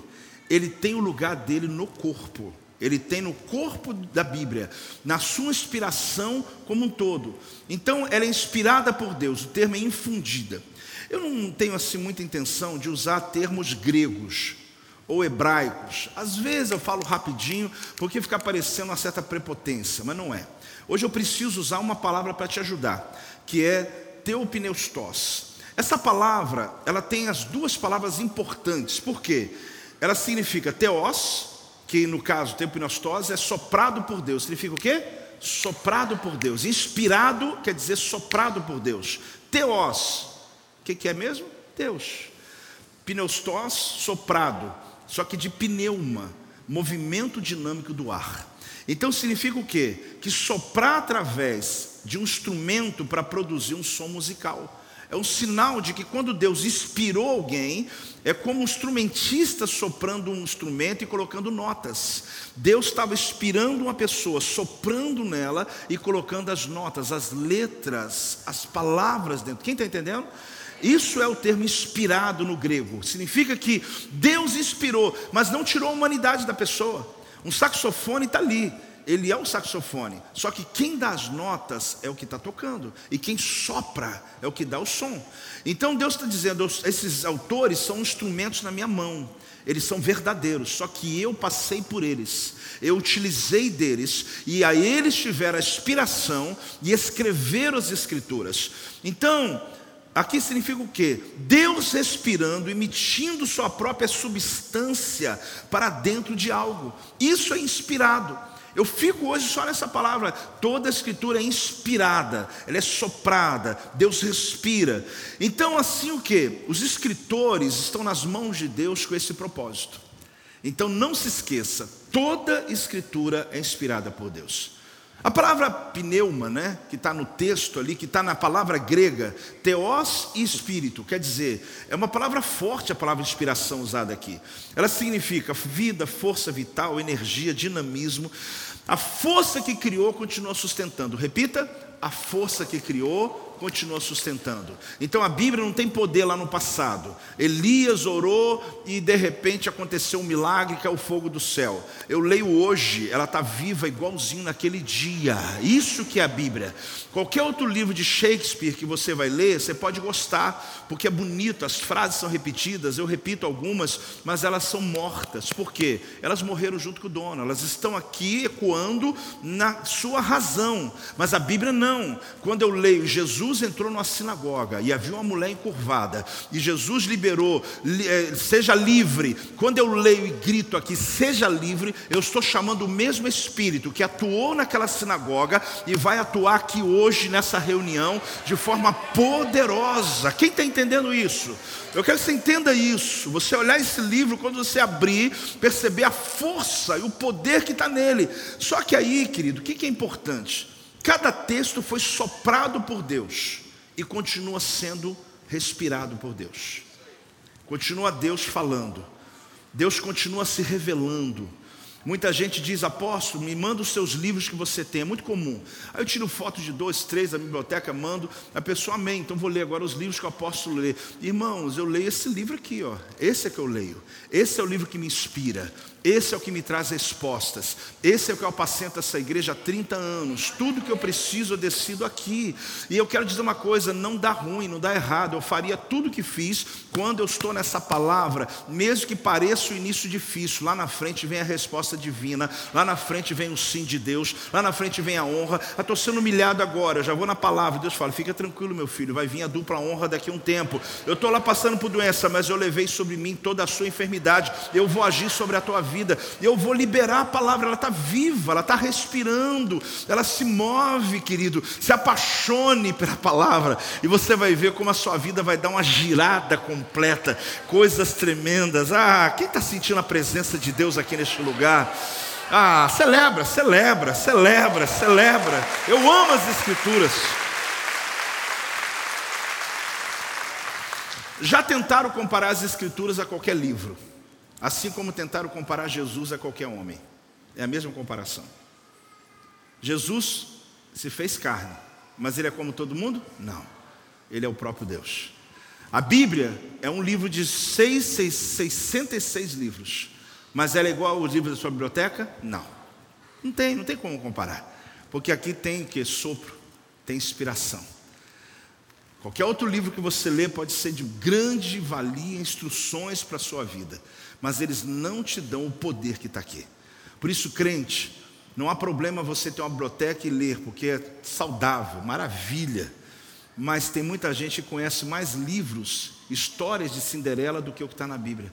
ele tem o lugar dele no corpo. Ele tem no corpo da Bíblia, na sua inspiração como um todo. Então, ela é inspirada por Deus, o termo é infundida. Eu não tenho assim muita intenção de usar termos gregos ou hebraicos. Às vezes eu falo rapidinho, porque fica parecendo uma certa prepotência, mas não é. Hoje eu preciso usar uma palavra para te ajudar, que é teopneustos. Essa palavra, ela tem as duas palavras importantes. Por quê? Ela significa teos, que no caso teopneustos é soprado por Deus. Significa o quê? Soprado por Deus. Inspirado quer dizer soprado por Deus. Teos, o que, que é mesmo? Deus. Pneustos, soprado só que de pneuma, movimento dinâmico do ar. Então significa o quê? Que soprar através de um instrumento para produzir um som musical. É um sinal de que quando Deus inspirou alguém, é como um instrumentista soprando um instrumento e colocando notas. Deus estava inspirando uma pessoa, soprando nela e colocando as notas, as letras, as palavras dentro. Quem está entendendo? Isso é o termo inspirado no grego. Significa que Deus inspirou, mas não tirou a humanidade da pessoa. Um saxofone está ali, ele é o saxofone. Só que quem dá as notas é o que está tocando, e quem sopra é o que dá o som. Então Deus está dizendo: esses autores são instrumentos na minha mão, eles são verdadeiros, só que eu passei por eles, eu utilizei deles, e a eles tiveram a inspiração e escreveram as Escrituras. Então, Aqui significa o quê? Deus respirando, emitindo sua própria substância para dentro de algo. Isso é inspirado. Eu fico hoje só nessa palavra. Toda a escritura é inspirada, ela é soprada, Deus respira. Então, assim o que? Os escritores estão nas mãos de Deus com esse propósito. Então, não se esqueça: toda escritura é inspirada por Deus. A palavra pneuma, né, que está no texto ali, que está na palavra grega, teos e espírito, quer dizer, é uma palavra forte a palavra inspiração usada aqui. Ela significa vida, força vital, energia, dinamismo. A força que criou continua sustentando. Repita: a força que criou continua sustentando. Então a Bíblia não tem poder lá no passado. Elias orou e de repente aconteceu um milagre que é o fogo do céu. Eu leio hoje, ela está viva igualzinho naquele dia. Isso que é a Bíblia. Qualquer outro livro de Shakespeare que você vai ler, você pode gostar, porque é bonito, as frases são repetidas, eu repito algumas, mas elas são mortas. Por quê? Elas morreram junto com o dono, elas estão aqui ecoando na sua razão, mas a Bíblia não. Quando eu leio Jesus Jesus entrou numa sinagoga e havia uma mulher encurvada, e Jesus liberou, eh, seja livre. Quando eu leio e grito aqui, seja livre, eu estou chamando o mesmo Espírito que atuou naquela sinagoga e vai atuar aqui hoje nessa reunião de forma poderosa. Quem está entendendo isso? Eu quero que você entenda isso. Você olhar esse livro, quando você abrir, perceber a força e o poder que está nele. Só que aí, querido, o que é importante? Cada texto foi soprado por Deus e continua sendo respirado por Deus. Continua Deus falando. Deus continua se revelando. Muita gente diz, apóstolo, me manda os seus livros que você tem, é muito comum. Aí eu tiro foto de dois, três da biblioteca, mando, a pessoa amém, então vou ler agora os livros que eu posso ler. Irmãos, eu leio esse livro aqui, ó. Esse é que eu leio. Esse é o livro que me inspira. Esse é o que me traz respostas. Esse é o que eu apacento essa igreja há 30 anos. Tudo que eu preciso eu decido aqui. E eu quero dizer uma coisa: não dá ruim, não dá errado. Eu faria tudo o que fiz quando eu estou nessa palavra, mesmo que pareça o início difícil. Lá na frente vem a resposta divina. Lá na frente vem o sim de Deus. Lá na frente vem a honra. Eu estou sendo humilhado agora. Eu já vou na palavra. Deus fala: fica tranquilo, meu filho. Vai vir a dupla honra daqui a um tempo. Eu estou lá passando por doença, mas eu levei sobre mim toda a sua enfermidade. Eu vou agir sobre a tua vida vida. Eu vou liberar a palavra, ela está viva, ela está respirando, ela se move, querido. Se apaixone pela palavra e você vai ver como a sua vida vai dar uma girada completa, coisas tremendas. Ah, quem está sentindo a presença de Deus aqui neste lugar? Ah, celebra, celebra, celebra, celebra. Eu amo as Escrituras. Já tentaram comparar as Escrituras a qualquer livro. Assim como tentaram comparar Jesus a qualquer homem. É a mesma comparação. Jesus se fez carne, mas ele é como todo mundo? Não. Ele é o próprio Deus. A Bíblia é um livro de seis, seis, 66 livros. Mas ela é igual aos livros da sua biblioteca? Não. Não tem, não tem como comparar. Porque aqui tem que sopro, tem inspiração. Qualquer outro livro que você lê pode ser de grande valia, instruções para a sua vida mas eles não te dão o poder que está aqui. Por isso, crente, não há problema você ter uma biblioteca e ler, porque é saudável, maravilha. Mas tem muita gente que conhece mais livros, histórias de Cinderela do que o que está na Bíblia.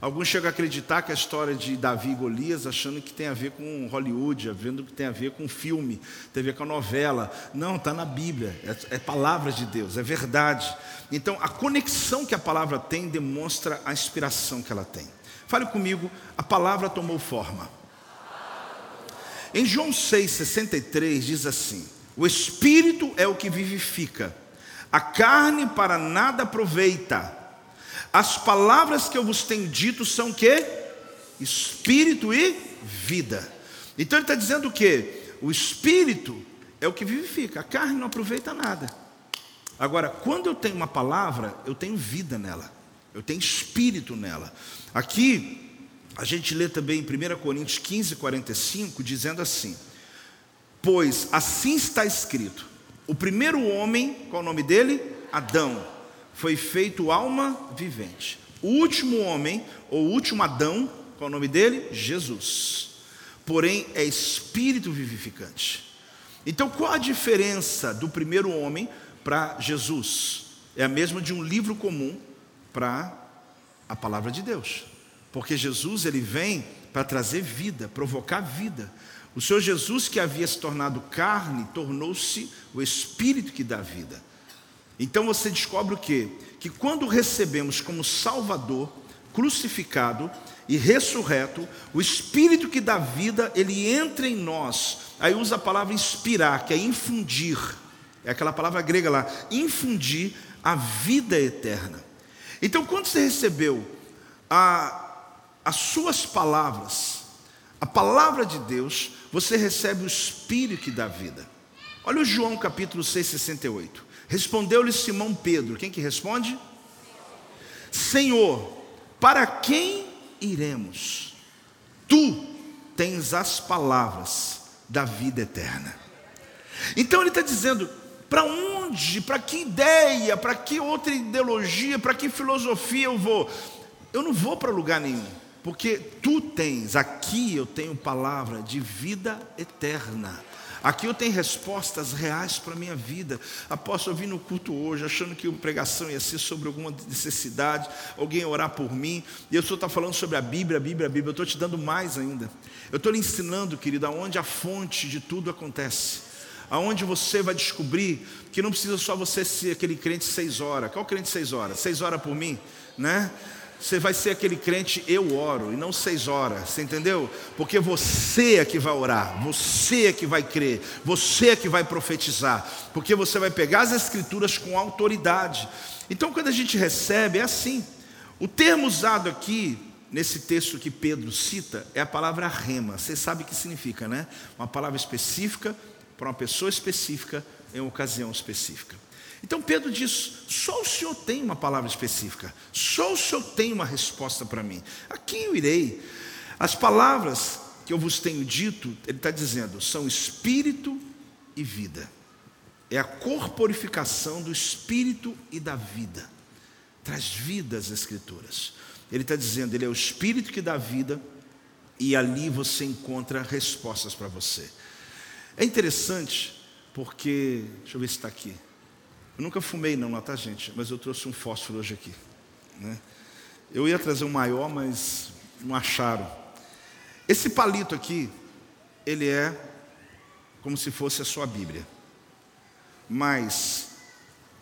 Alguns chegam a acreditar que a história de Davi e Golias, achando que tem a ver com Hollywood, vendo que tem a ver com filme, tem a ver com a novela. Não, está na Bíblia, é, é palavra de Deus, é verdade. Então, a conexão que a palavra tem demonstra a inspiração que ela tem. Fale comigo, a palavra tomou forma. Em João 6,63 diz assim: O Espírito é o que vivifica, a carne para nada aproveita. As palavras que eu vos tenho dito são que? Espírito e vida. Então ele está dizendo o que? O espírito é o que vivifica, a carne não aproveita nada. Agora, quando eu tenho uma palavra, eu tenho vida nela, eu tenho espírito nela. Aqui, a gente lê também em 1 Coríntios 15, 45, dizendo assim: Pois assim está escrito, o primeiro homem, qual o nome dele? Adão foi feito alma vivente. O último homem, ou o último Adão, qual é o nome dele? Jesus. Porém, é espírito vivificante. Então, qual a diferença do primeiro homem para Jesus? É a mesma de um livro comum para a palavra de Deus. Porque Jesus ele vem para trazer vida, provocar vida. O Senhor Jesus, que havia se tornado carne, tornou-se o Espírito que dá vida. Então você descobre o quê? Que quando recebemos como Salvador, crucificado e ressurreto, o Espírito que dá vida, ele entra em nós. Aí usa a palavra inspirar, que é infundir. É aquela palavra grega lá, infundir a vida eterna. Então, quando você recebeu a, as suas palavras, a palavra de Deus, você recebe o Espírito que dá vida. Olha o João capítulo 6, 68. Respondeu-lhe Simão Pedro. Quem que responde? Senhor, para quem iremos? Tu tens as palavras da vida eterna. Então ele está dizendo: para onde, para que ideia, para que outra ideologia, para que filosofia eu vou? Eu não vou para lugar nenhum, porque tu tens, aqui eu tenho palavra de vida eterna. Aqui eu tenho respostas reais para a minha vida. Apóstolo, eu vim no culto hoje, achando que a pregação ia ser sobre alguma necessidade, alguém orar por mim, e eu só está falando sobre a Bíblia, a Bíblia, a Bíblia. Eu estou te dando mais ainda. Eu estou lhe ensinando, querido, aonde a fonte de tudo acontece. Aonde você vai descobrir que não precisa só você ser aquele crente seis horas. Qual crente seis horas? Seis horas por mim, né? Você vai ser aquele crente, eu oro, e não seis horas, você entendeu? Porque você é que vai orar, você é que vai crer, você é que vai profetizar, porque você vai pegar as escrituras com autoridade. Então, quando a gente recebe, é assim. O termo usado aqui, nesse texto que Pedro cita, é a palavra rema. Você sabe o que significa, né? Uma palavra específica para uma pessoa específica em uma ocasião específica. Então Pedro diz: só o Senhor tem uma palavra específica, só o Senhor tem uma resposta para mim. A quem eu irei? As palavras que eu vos tenho dito, ele está dizendo, são espírito e vida. É a corporificação do espírito e da vida. Traz vida às Escrituras. Ele está dizendo, ele é o espírito que dá vida, e ali você encontra respostas para você. É interessante, porque, deixa eu ver se está aqui. Eu nunca fumei não, tá gente? Mas eu trouxe um fósforo hoje aqui. Né? Eu ia trazer um maior, mas não acharam. Esse palito aqui, ele é como se fosse a sua Bíblia. Mas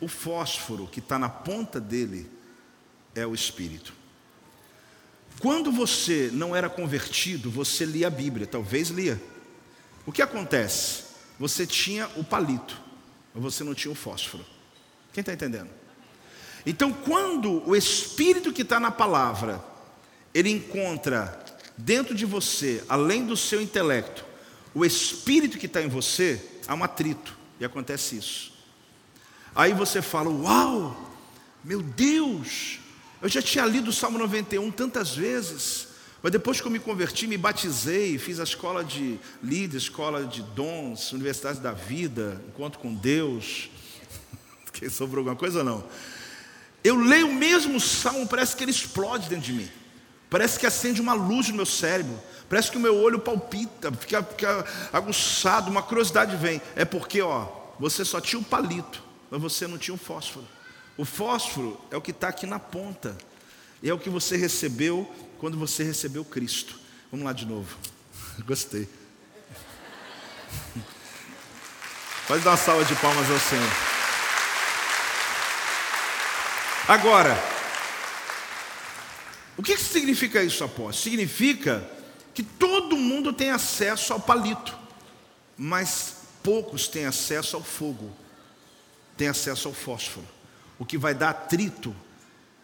o fósforo que está na ponta dele é o Espírito. Quando você não era convertido, você lia a Bíblia, talvez lia. O que acontece? Você tinha o palito, mas você não tinha o fósforo. Quem está entendendo? Então, quando o Espírito que está na palavra, ele encontra dentro de você, além do seu intelecto, o Espírito que está em você, há um atrito, e acontece isso. Aí você fala: Uau, meu Deus, eu já tinha lido o Salmo 91 tantas vezes, mas depois que eu me converti, me batizei, fiz a escola de líder, escola de dons, universidade da vida, encontro com Deus, que sobrou alguma coisa ou não? Eu leio o mesmo salmo, parece que ele explode dentro de mim. Parece que acende uma luz no meu cérebro. Parece que o meu olho palpita, fica, fica aguçado, uma curiosidade vem. É porque, ó, você só tinha o palito, mas você não tinha o fósforo. O fósforo é o que está aqui na ponta. E é o que você recebeu quando você recebeu Cristo. Vamos lá de novo. [LAUGHS] Gostei. Pode dar uma salva de palmas ao Senhor. Agora, o que significa isso, apóstolo? Significa que todo mundo tem acesso ao palito, mas poucos têm acesso ao fogo, têm acesso ao fósforo, o que vai dar atrito.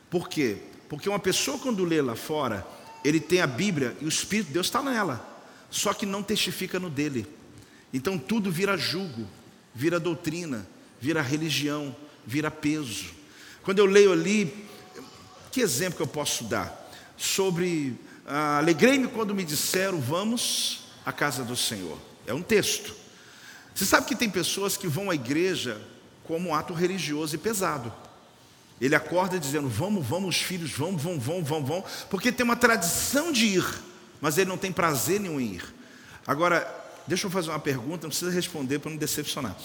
Por quê? Porque uma pessoa, quando lê lá fora, ele tem a Bíblia e o Espírito de Deus está nela, só que não testifica no dele. Então tudo vira julgo, vira doutrina, vira religião, vira peso. Quando eu leio ali, que exemplo que eu posso dar? Sobre, ah, alegrei-me quando me disseram, vamos à casa do Senhor. É um texto. Você sabe que tem pessoas que vão à igreja como um ato religioso e pesado. Ele acorda dizendo, vamos, vamos, filhos, vamos, vamos, vamos, vamos, vamos, porque tem uma tradição de ir, mas ele não tem prazer nenhum em ir. Agora, deixa eu fazer uma pergunta, não precisa responder para não decepcionar.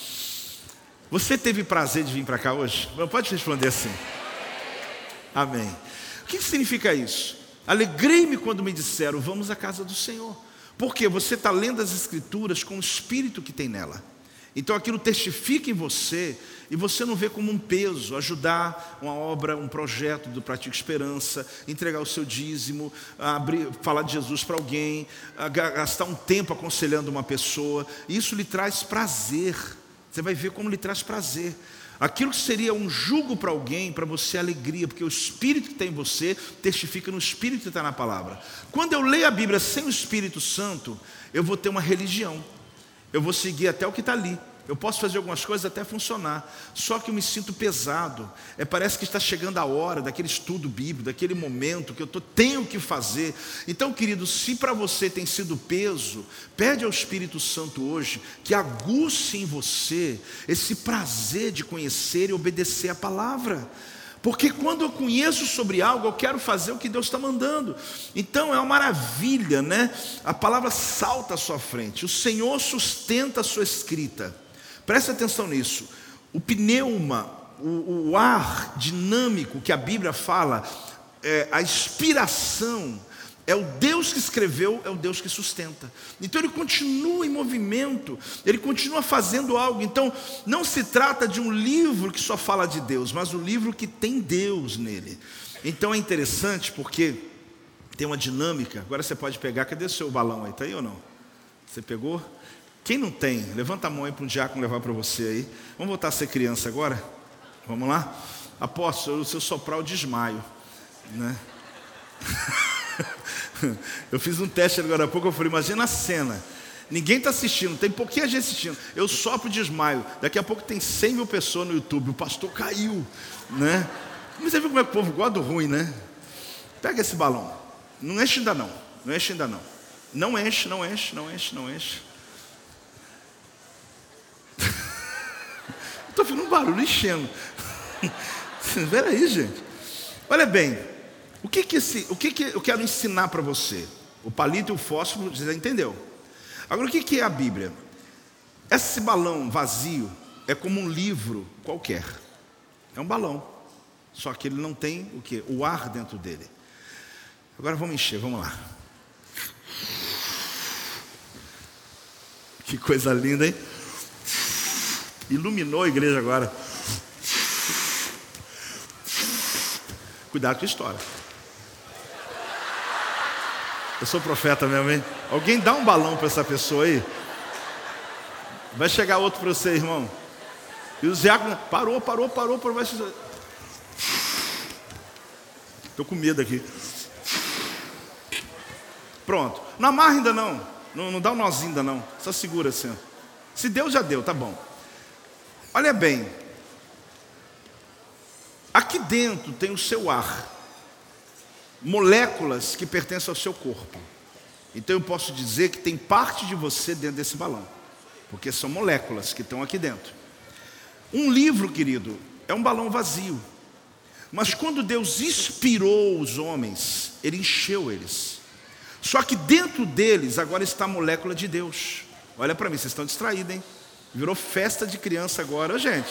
Você teve prazer de vir para cá hoje? Pode responder assim. Amém. O que significa isso? Alegrei-me quando me disseram, vamos à casa do Senhor. Porque você está lendo as Escrituras com o espírito que tem nela. Então aquilo testifica em você e você não vê como um peso ajudar uma obra, um projeto do Pratico Esperança, entregar o seu dízimo, abrir, falar de Jesus para alguém, gastar um tempo aconselhando uma pessoa. Isso lhe traz prazer. Você vai ver como lhe traz prazer. Aquilo que seria um jugo para alguém, para você é alegria, porque o Espírito que tem em você testifica no Espírito que está na palavra. Quando eu leio a Bíblia sem o Espírito Santo, eu vou ter uma religião. Eu vou seguir até o que está ali. Eu posso fazer algumas coisas até funcionar, só que eu me sinto pesado. É, parece que está chegando a hora daquele estudo bíblico, daquele momento que eu tô, tenho que fazer. Então, querido, se para você tem sido peso, pede ao Espírito Santo hoje que aguce em você esse prazer de conhecer e obedecer a palavra. Porque quando eu conheço sobre algo, eu quero fazer o que Deus está mandando. Então é uma maravilha, né? A palavra salta à sua frente. O Senhor sustenta a sua escrita. Preste atenção nisso. O pneuma, o, o ar dinâmico que a Bíblia fala, é, a inspiração, é o Deus que escreveu, é o Deus que sustenta. Então ele continua em movimento, ele continua fazendo algo. Então não se trata de um livro que só fala de Deus, mas um livro que tem Deus nele. Então é interessante porque tem uma dinâmica. Agora você pode pegar, cadê o seu balão aí? Está aí ou não? Você pegou? Quem não tem, levanta a mão aí para um diácono levar para você aí. Vamos voltar a ser criança agora? Vamos lá? Apóstolo, se eu soprar, eu desmaio. Né? [LAUGHS] Eu fiz um teste agora há pouco, eu falei, imagina a cena. Ninguém está assistindo, tem pouquinha gente assistindo. Eu sopro de desmaio. Daqui a pouco tem 100 mil pessoas no YouTube. O pastor caiu, né? Mas você viu como é que o povo gosta do ruim, né? Pega esse balão. Não enche ainda não. Não enche ainda não. Não enche, não enche, não enche, não enche. Estou fazendo um barulho enchendo. [LAUGHS] Espera aí, gente. Olha bem, o que que, esse, o que, que eu quero ensinar para você? O palito e o fósforo, você já entendeu. Agora, o que, que é a Bíblia? Esse balão vazio é como um livro qualquer. É um balão. Só que ele não tem o que? O ar dentro dele. Agora vamos encher, vamos lá. Que coisa linda, hein? Iluminou a igreja agora. Cuidado com a história. Eu sou profeta mesmo, hein? Alguém dá um balão para essa pessoa aí? Vai chegar outro para você, irmão. E o diácono parou, parou, parou, parou. Vai... Estou com medo aqui. Pronto. Não amarra ainda não. não. Não dá um nozinho ainda não. Só segura assim. Se deu, já deu, tá bom. Olha bem. Aqui dentro tem o seu ar moléculas que pertencem ao seu corpo. Então eu posso dizer que tem parte de você dentro desse balão, porque são moléculas que estão aqui dentro. Um livro, querido, é um balão vazio. Mas quando Deus inspirou os homens, Ele encheu eles. Só que dentro deles agora está a molécula de Deus. Olha para mim, vocês estão distraídos, hein? Virou festa de criança agora, gente.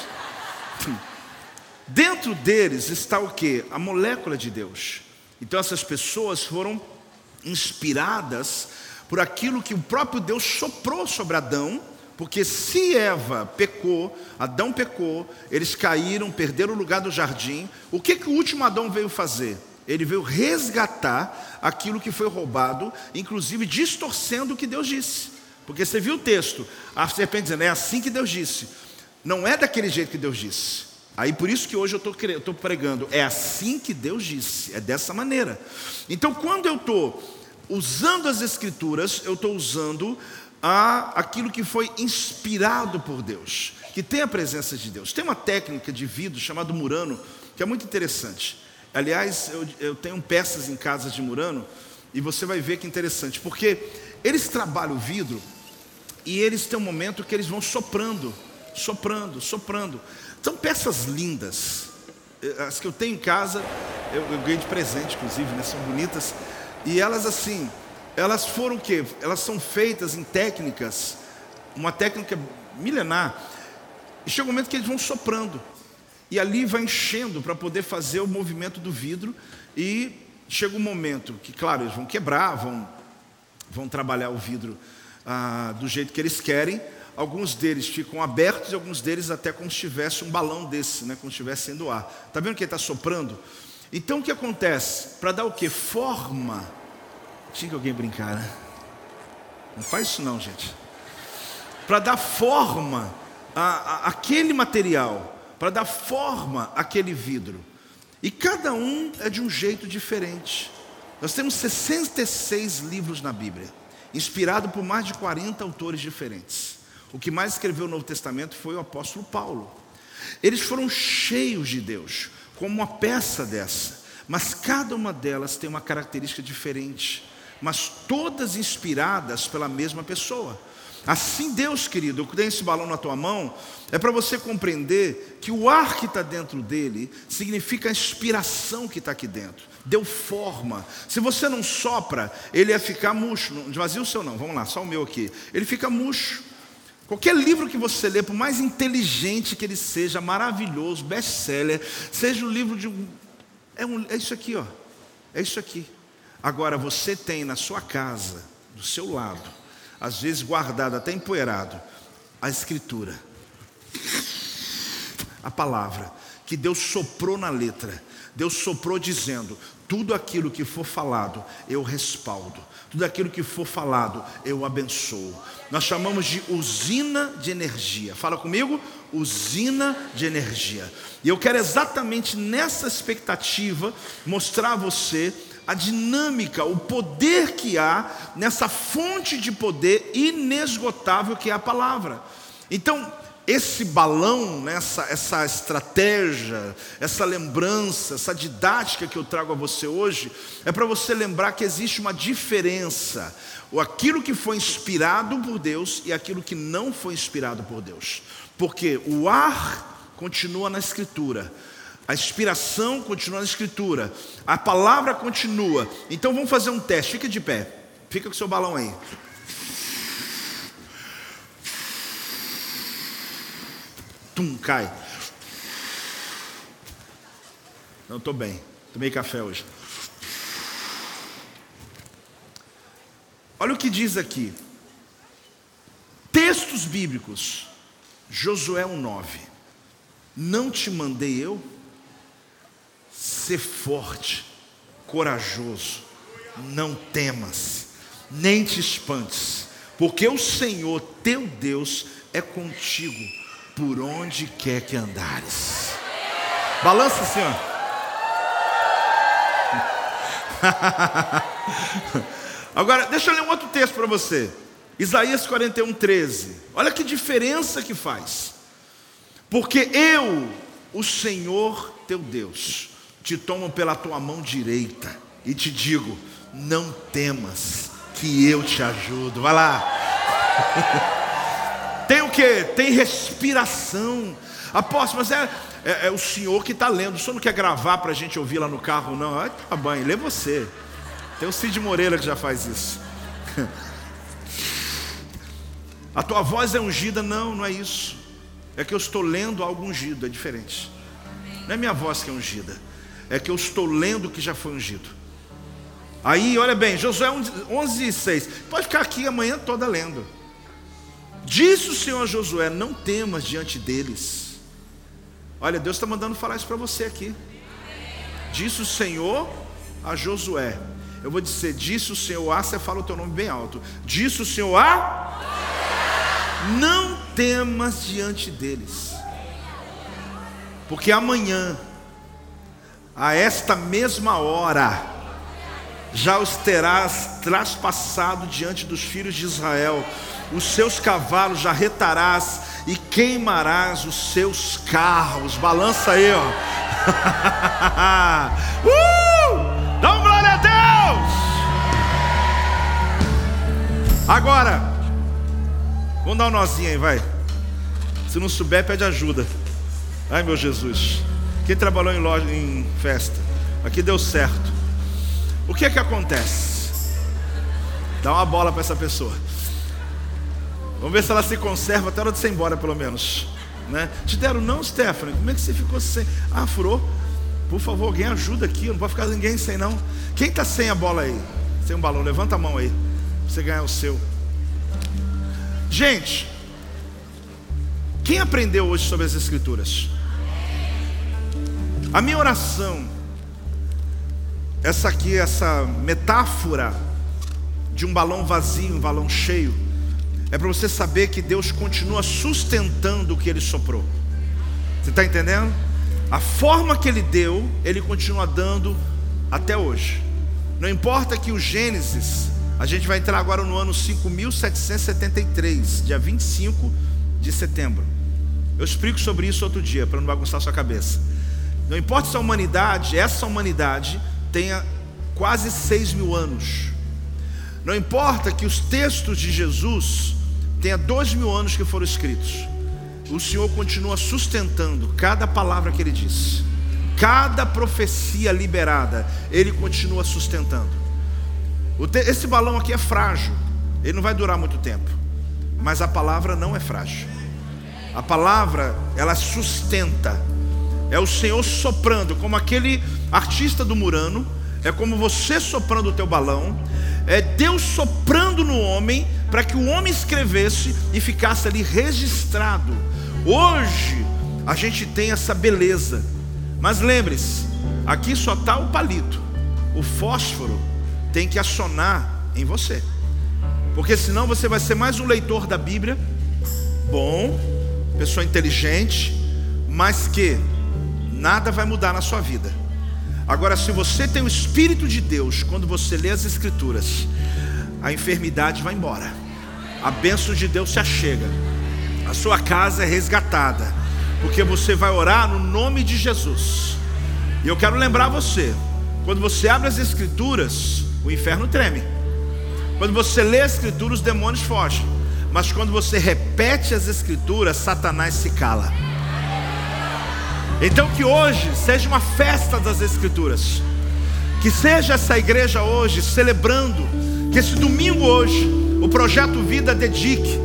Dentro deles está o que? A molécula de Deus. Então essas pessoas foram inspiradas por aquilo que o próprio Deus soprou sobre Adão, porque se Eva pecou, Adão pecou, eles caíram, perderam o lugar do jardim, o que, que o último Adão veio fazer? Ele veio resgatar aquilo que foi roubado, inclusive distorcendo o que Deus disse. Porque você viu o texto, a serpente dizendo, é assim que Deus disse. Não é daquele jeito que Deus disse. Aí por isso que hoje eu estou pregando, é assim que Deus disse, é dessa maneira. Então quando eu estou usando as escrituras, eu estou usando a, aquilo que foi inspirado por Deus, que tem a presença de Deus. Tem uma técnica de vidro chamada Murano, que é muito interessante. Aliás, eu, eu tenho peças em casa de Murano, e você vai ver que interessante, porque eles trabalham o vidro e eles têm um momento que eles vão soprando, soprando, soprando. São peças lindas. As que eu tenho em casa, eu, eu ganhei de presente, inclusive, né? são bonitas. E elas assim, elas foram o quê? Elas são feitas em técnicas, uma técnica milenar. E chega um momento que eles vão soprando. E ali vai enchendo para poder fazer o movimento do vidro. E chega um momento que, claro, eles vão quebrar, vão, vão trabalhar o vidro ah, do jeito que eles querem alguns deles ficam abertos e alguns deles até como se tivesse um balão desse, né, como se estivesse sendo ar. Está vendo que ele está soprando? Então o que acontece? Para dar o que? Forma. Tinha que alguém brincar, né? Não faz isso não, gente. Para dar forma a, a, aquele material, para dar forma àquele vidro. E cada um é de um jeito diferente. Nós temos 66 livros na Bíblia, inspirado por mais de 40 autores diferentes. O que mais escreveu o Novo Testamento foi o apóstolo Paulo. Eles foram cheios de Deus, como uma peça dessa, mas cada uma delas tem uma característica diferente, mas todas inspiradas pela mesma pessoa. Assim, Deus, querido, eu tenho esse balão na tua mão, é para você compreender que o ar que está dentro dele significa a inspiração que está aqui dentro. Deu forma. Se você não sopra, ele ia ficar murcho. Não o seu não, vamos lá, só o meu aqui. Ele fica murcho. Qualquer livro que você lê, por mais inteligente que ele seja, maravilhoso, best-seller, seja o livro de um. É, um, é isso aqui, ó. É isso aqui. Agora você tem na sua casa, do seu lado, às vezes guardado, até empoeirado, a Escritura, a palavra, que Deus soprou na letra. Deus soprou dizendo: tudo aquilo que for falado, eu respaldo, tudo aquilo que for falado, eu abençoo. Nós chamamos de usina de energia. Fala comigo, usina de energia. E eu quero exatamente nessa expectativa mostrar a você a dinâmica, o poder que há nessa fonte de poder inesgotável que é a palavra. Então, esse balão, né, essa, essa estratégia, essa lembrança, essa didática que eu trago a você hoje, é para você lembrar que existe uma diferença. Aquilo que foi inspirado por Deus e aquilo que não foi inspirado por Deus. Porque o ar continua na Escritura, a inspiração continua na Escritura, a palavra continua. Então vamos fazer um teste. Fica de pé, fica com seu balão aí. Tum, cai. Não estou bem. Tomei café hoje. Olha o que diz aqui. Textos bíblicos. Josué 1,9. Não te mandei eu? Ser forte, corajoso, não temas, nem te espantes, porque o Senhor teu Deus é contigo por onde quer que andares. Balança, Senhor. [LAUGHS] Agora, deixa eu ler um outro texto para você. Isaías 41, 13. Olha que diferença que faz. Porque eu, o Senhor teu Deus, te tomo pela tua mão direita e te digo: não temas, que eu te ajudo. Vai lá. [LAUGHS] Tem o que? Tem respiração. Apóstolo, mas é, é, é o senhor que está lendo. O senhor não quer gravar para a gente ouvir lá no carro, não? Ah, tá bem, lê você. Tem o Cid Moreira que já faz isso. [LAUGHS] A tua voz é ungida? Não, não é isso. É que eu estou lendo algo ungido, é diferente. Não é minha voz que é ungida, é que eu estou lendo o que já foi ungido. Aí, olha bem, Josué 11, 6. Pode ficar aqui amanhã toda lendo. Disse o Senhor a Josué: Não temas diante deles. Olha, Deus está mandando falar isso para você aqui. Disse o Senhor a Josué: eu vou dizer, disse o Senhor A, você fala o teu nome bem alto. Disse o Senhor A, não temas diante deles. Porque amanhã, a esta mesma hora, já os terás traspassado diante dos filhos de Israel, os seus cavalos já retarás e queimarás os seus carros. Balança aí, ó. [LAUGHS] uh! Dá um glória a Deus! Agora, vamos dar um nozinho aí, vai. Se não souber, pede ajuda. Ai meu Jesus. Quem trabalhou em loja, em festa, aqui deu certo. O que é que acontece? Dá uma bola para essa pessoa. Vamos ver se ela se conserva até a hora de ser embora, pelo menos. Né? Te deram não, Stephanie? Como é que você ficou sem? Ah, furou? Por favor, alguém ajuda aqui. Não pode ficar ninguém sem, não. Quem está sem a bola aí? Sem um balão? Levanta a mão aí você ganhar o seu. Gente, quem aprendeu hoje sobre as Escrituras? A minha oração, essa aqui, essa metáfora de um balão vazio, um balão cheio, é para você saber que Deus continua sustentando o que Ele soprou. Você está entendendo? A forma que Ele deu, Ele continua dando até hoje. Não importa que o Gênesis a gente vai entrar agora no ano 5773, dia 25 de setembro. Eu explico sobre isso outro dia, para não bagunçar sua cabeça. Não importa se a humanidade, essa humanidade, tenha quase 6 mil anos. Não importa que os textos de Jesus tenha dois mil anos que foram escritos, o Senhor continua sustentando cada palavra que Ele diz, cada profecia liberada, Ele continua sustentando. Esse balão aqui é frágil, ele não vai durar muito tempo, mas a palavra não é frágil. A palavra, ela sustenta. É o Senhor soprando, como aquele artista do Murano, é como você soprando o teu balão, é Deus soprando no homem para que o homem escrevesse e ficasse ali registrado. Hoje a gente tem essa beleza, mas lembre-se, aqui só está o palito, o fósforo tem que acionar em você, porque senão você vai ser mais um leitor da Bíblia, bom, pessoa inteligente, mas que nada vai mudar na sua vida. Agora, se você tem o Espírito de Deus, quando você lê as Escrituras, a enfermidade vai embora, a bênção de Deus se achega, a sua casa é resgatada, porque você vai orar no nome de Jesus. E eu quero lembrar você, quando você abre as Escrituras, o inferno treme. Quando você lê as Escrituras, os demônios fogem. Mas quando você repete as Escrituras, Satanás se cala. Então que hoje seja uma festa das Escrituras. Que seja essa igreja hoje celebrando, que esse domingo hoje, o projeto Vida dedique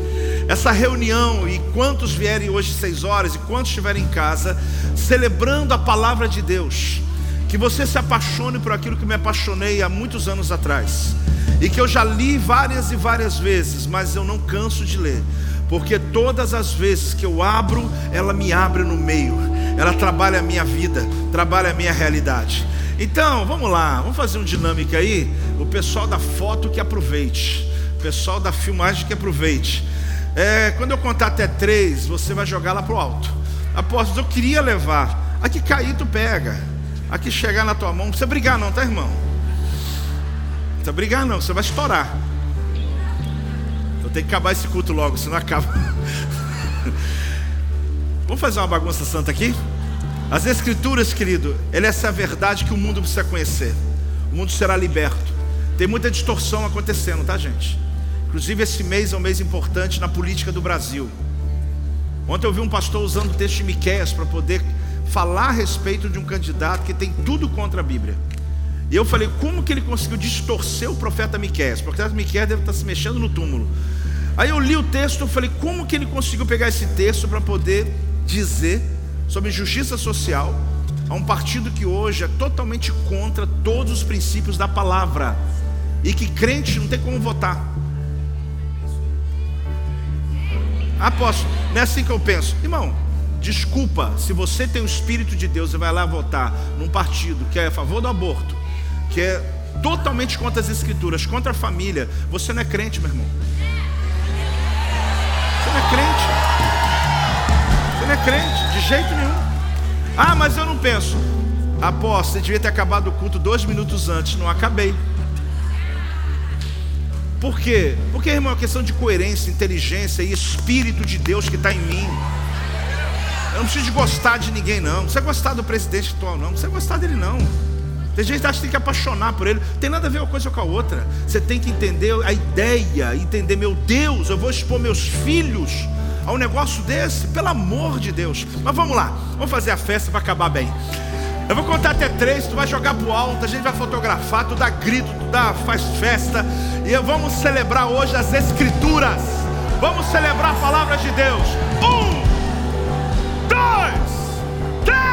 essa reunião e quantos vierem hoje seis horas e quantos estiverem em casa, celebrando a palavra de Deus. Que você se apaixone por aquilo que me apaixonei há muitos anos atrás. E que eu já li várias e várias vezes, mas eu não canso de ler. Porque todas as vezes que eu abro, ela me abre no meio ela trabalha a minha vida, trabalha a minha realidade. Então, vamos lá, vamos fazer um dinâmica aí. O pessoal da foto que aproveite, o pessoal da filmagem que aproveite. É, quando eu contar até três, você vai jogar lá pro alto. Apóstolos, eu queria levar. Aqui cair, tu pega. Aqui chegar na tua mão, não precisa brigar, não, tá, irmão? Não precisa brigar, não, você vai estourar. Eu tenho que acabar esse culto logo, senão acaba. [LAUGHS] Vamos fazer uma bagunça santa aqui? As Escrituras, querido, ela é essa verdade que o mundo precisa conhecer. O mundo será liberto. Tem muita distorção acontecendo, tá, gente? Inclusive, esse mês é um mês importante na política do Brasil. Ontem eu vi um pastor usando o texto de Miquéias para poder falar a respeito de um candidato que tem tudo contra a Bíblia. E eu falei, como que ele conseguiu distorcer o profeta Miquéias? Porque o profeta Miquéias deve estar se mexendo no túmulo. Aí eu li o texto e falei, como que ele conseguiu pegar esse texto para poder dizer sobre justiça social a um partido que hoje é totalmente contra todos os princípios da palavra e que crente não tem como votar. Aposto, não é assim que eu penso, irmão. Desculpa, se você tem o Espírito de Deus e vai lá votar num partido que é a favor do aborto, que é totalmente contra as escrituras, contra a família, você não é crente, meu irmão. Você não é crente. Você é crente, de jeito nenhum. Ah, mas eu não penso. Aposto, você devia ter acabado o culto dois minutos antes. Não acabei. Por quê? Porque, irmão, é uma questão de coerência, inteligência e Espírito de Deus que está em mim. Eu não preciso de gostar de ninguém, não. Precisa gostar do presidente atual, não. Precisa gostar dele, não. Tem gente que acha que tem que apaixonar por ele. Tem nada a ver uma coisa com a outra. Você tem que entender a ideia, entender, meu Deus, eu vou expor meus filhos a um negócio desse, pelo amor de Deus. Mas vamos lá, vamos fazer a festa para acabar bem. Eu vou contar até três, tu vai jogar pro alto, a gente vai fotografar, tu dá grito, tu dá, faz festa. E vamos celebrar hoje as escrituras. Vamos celebrar a palavra de Deus. Um, dois, três.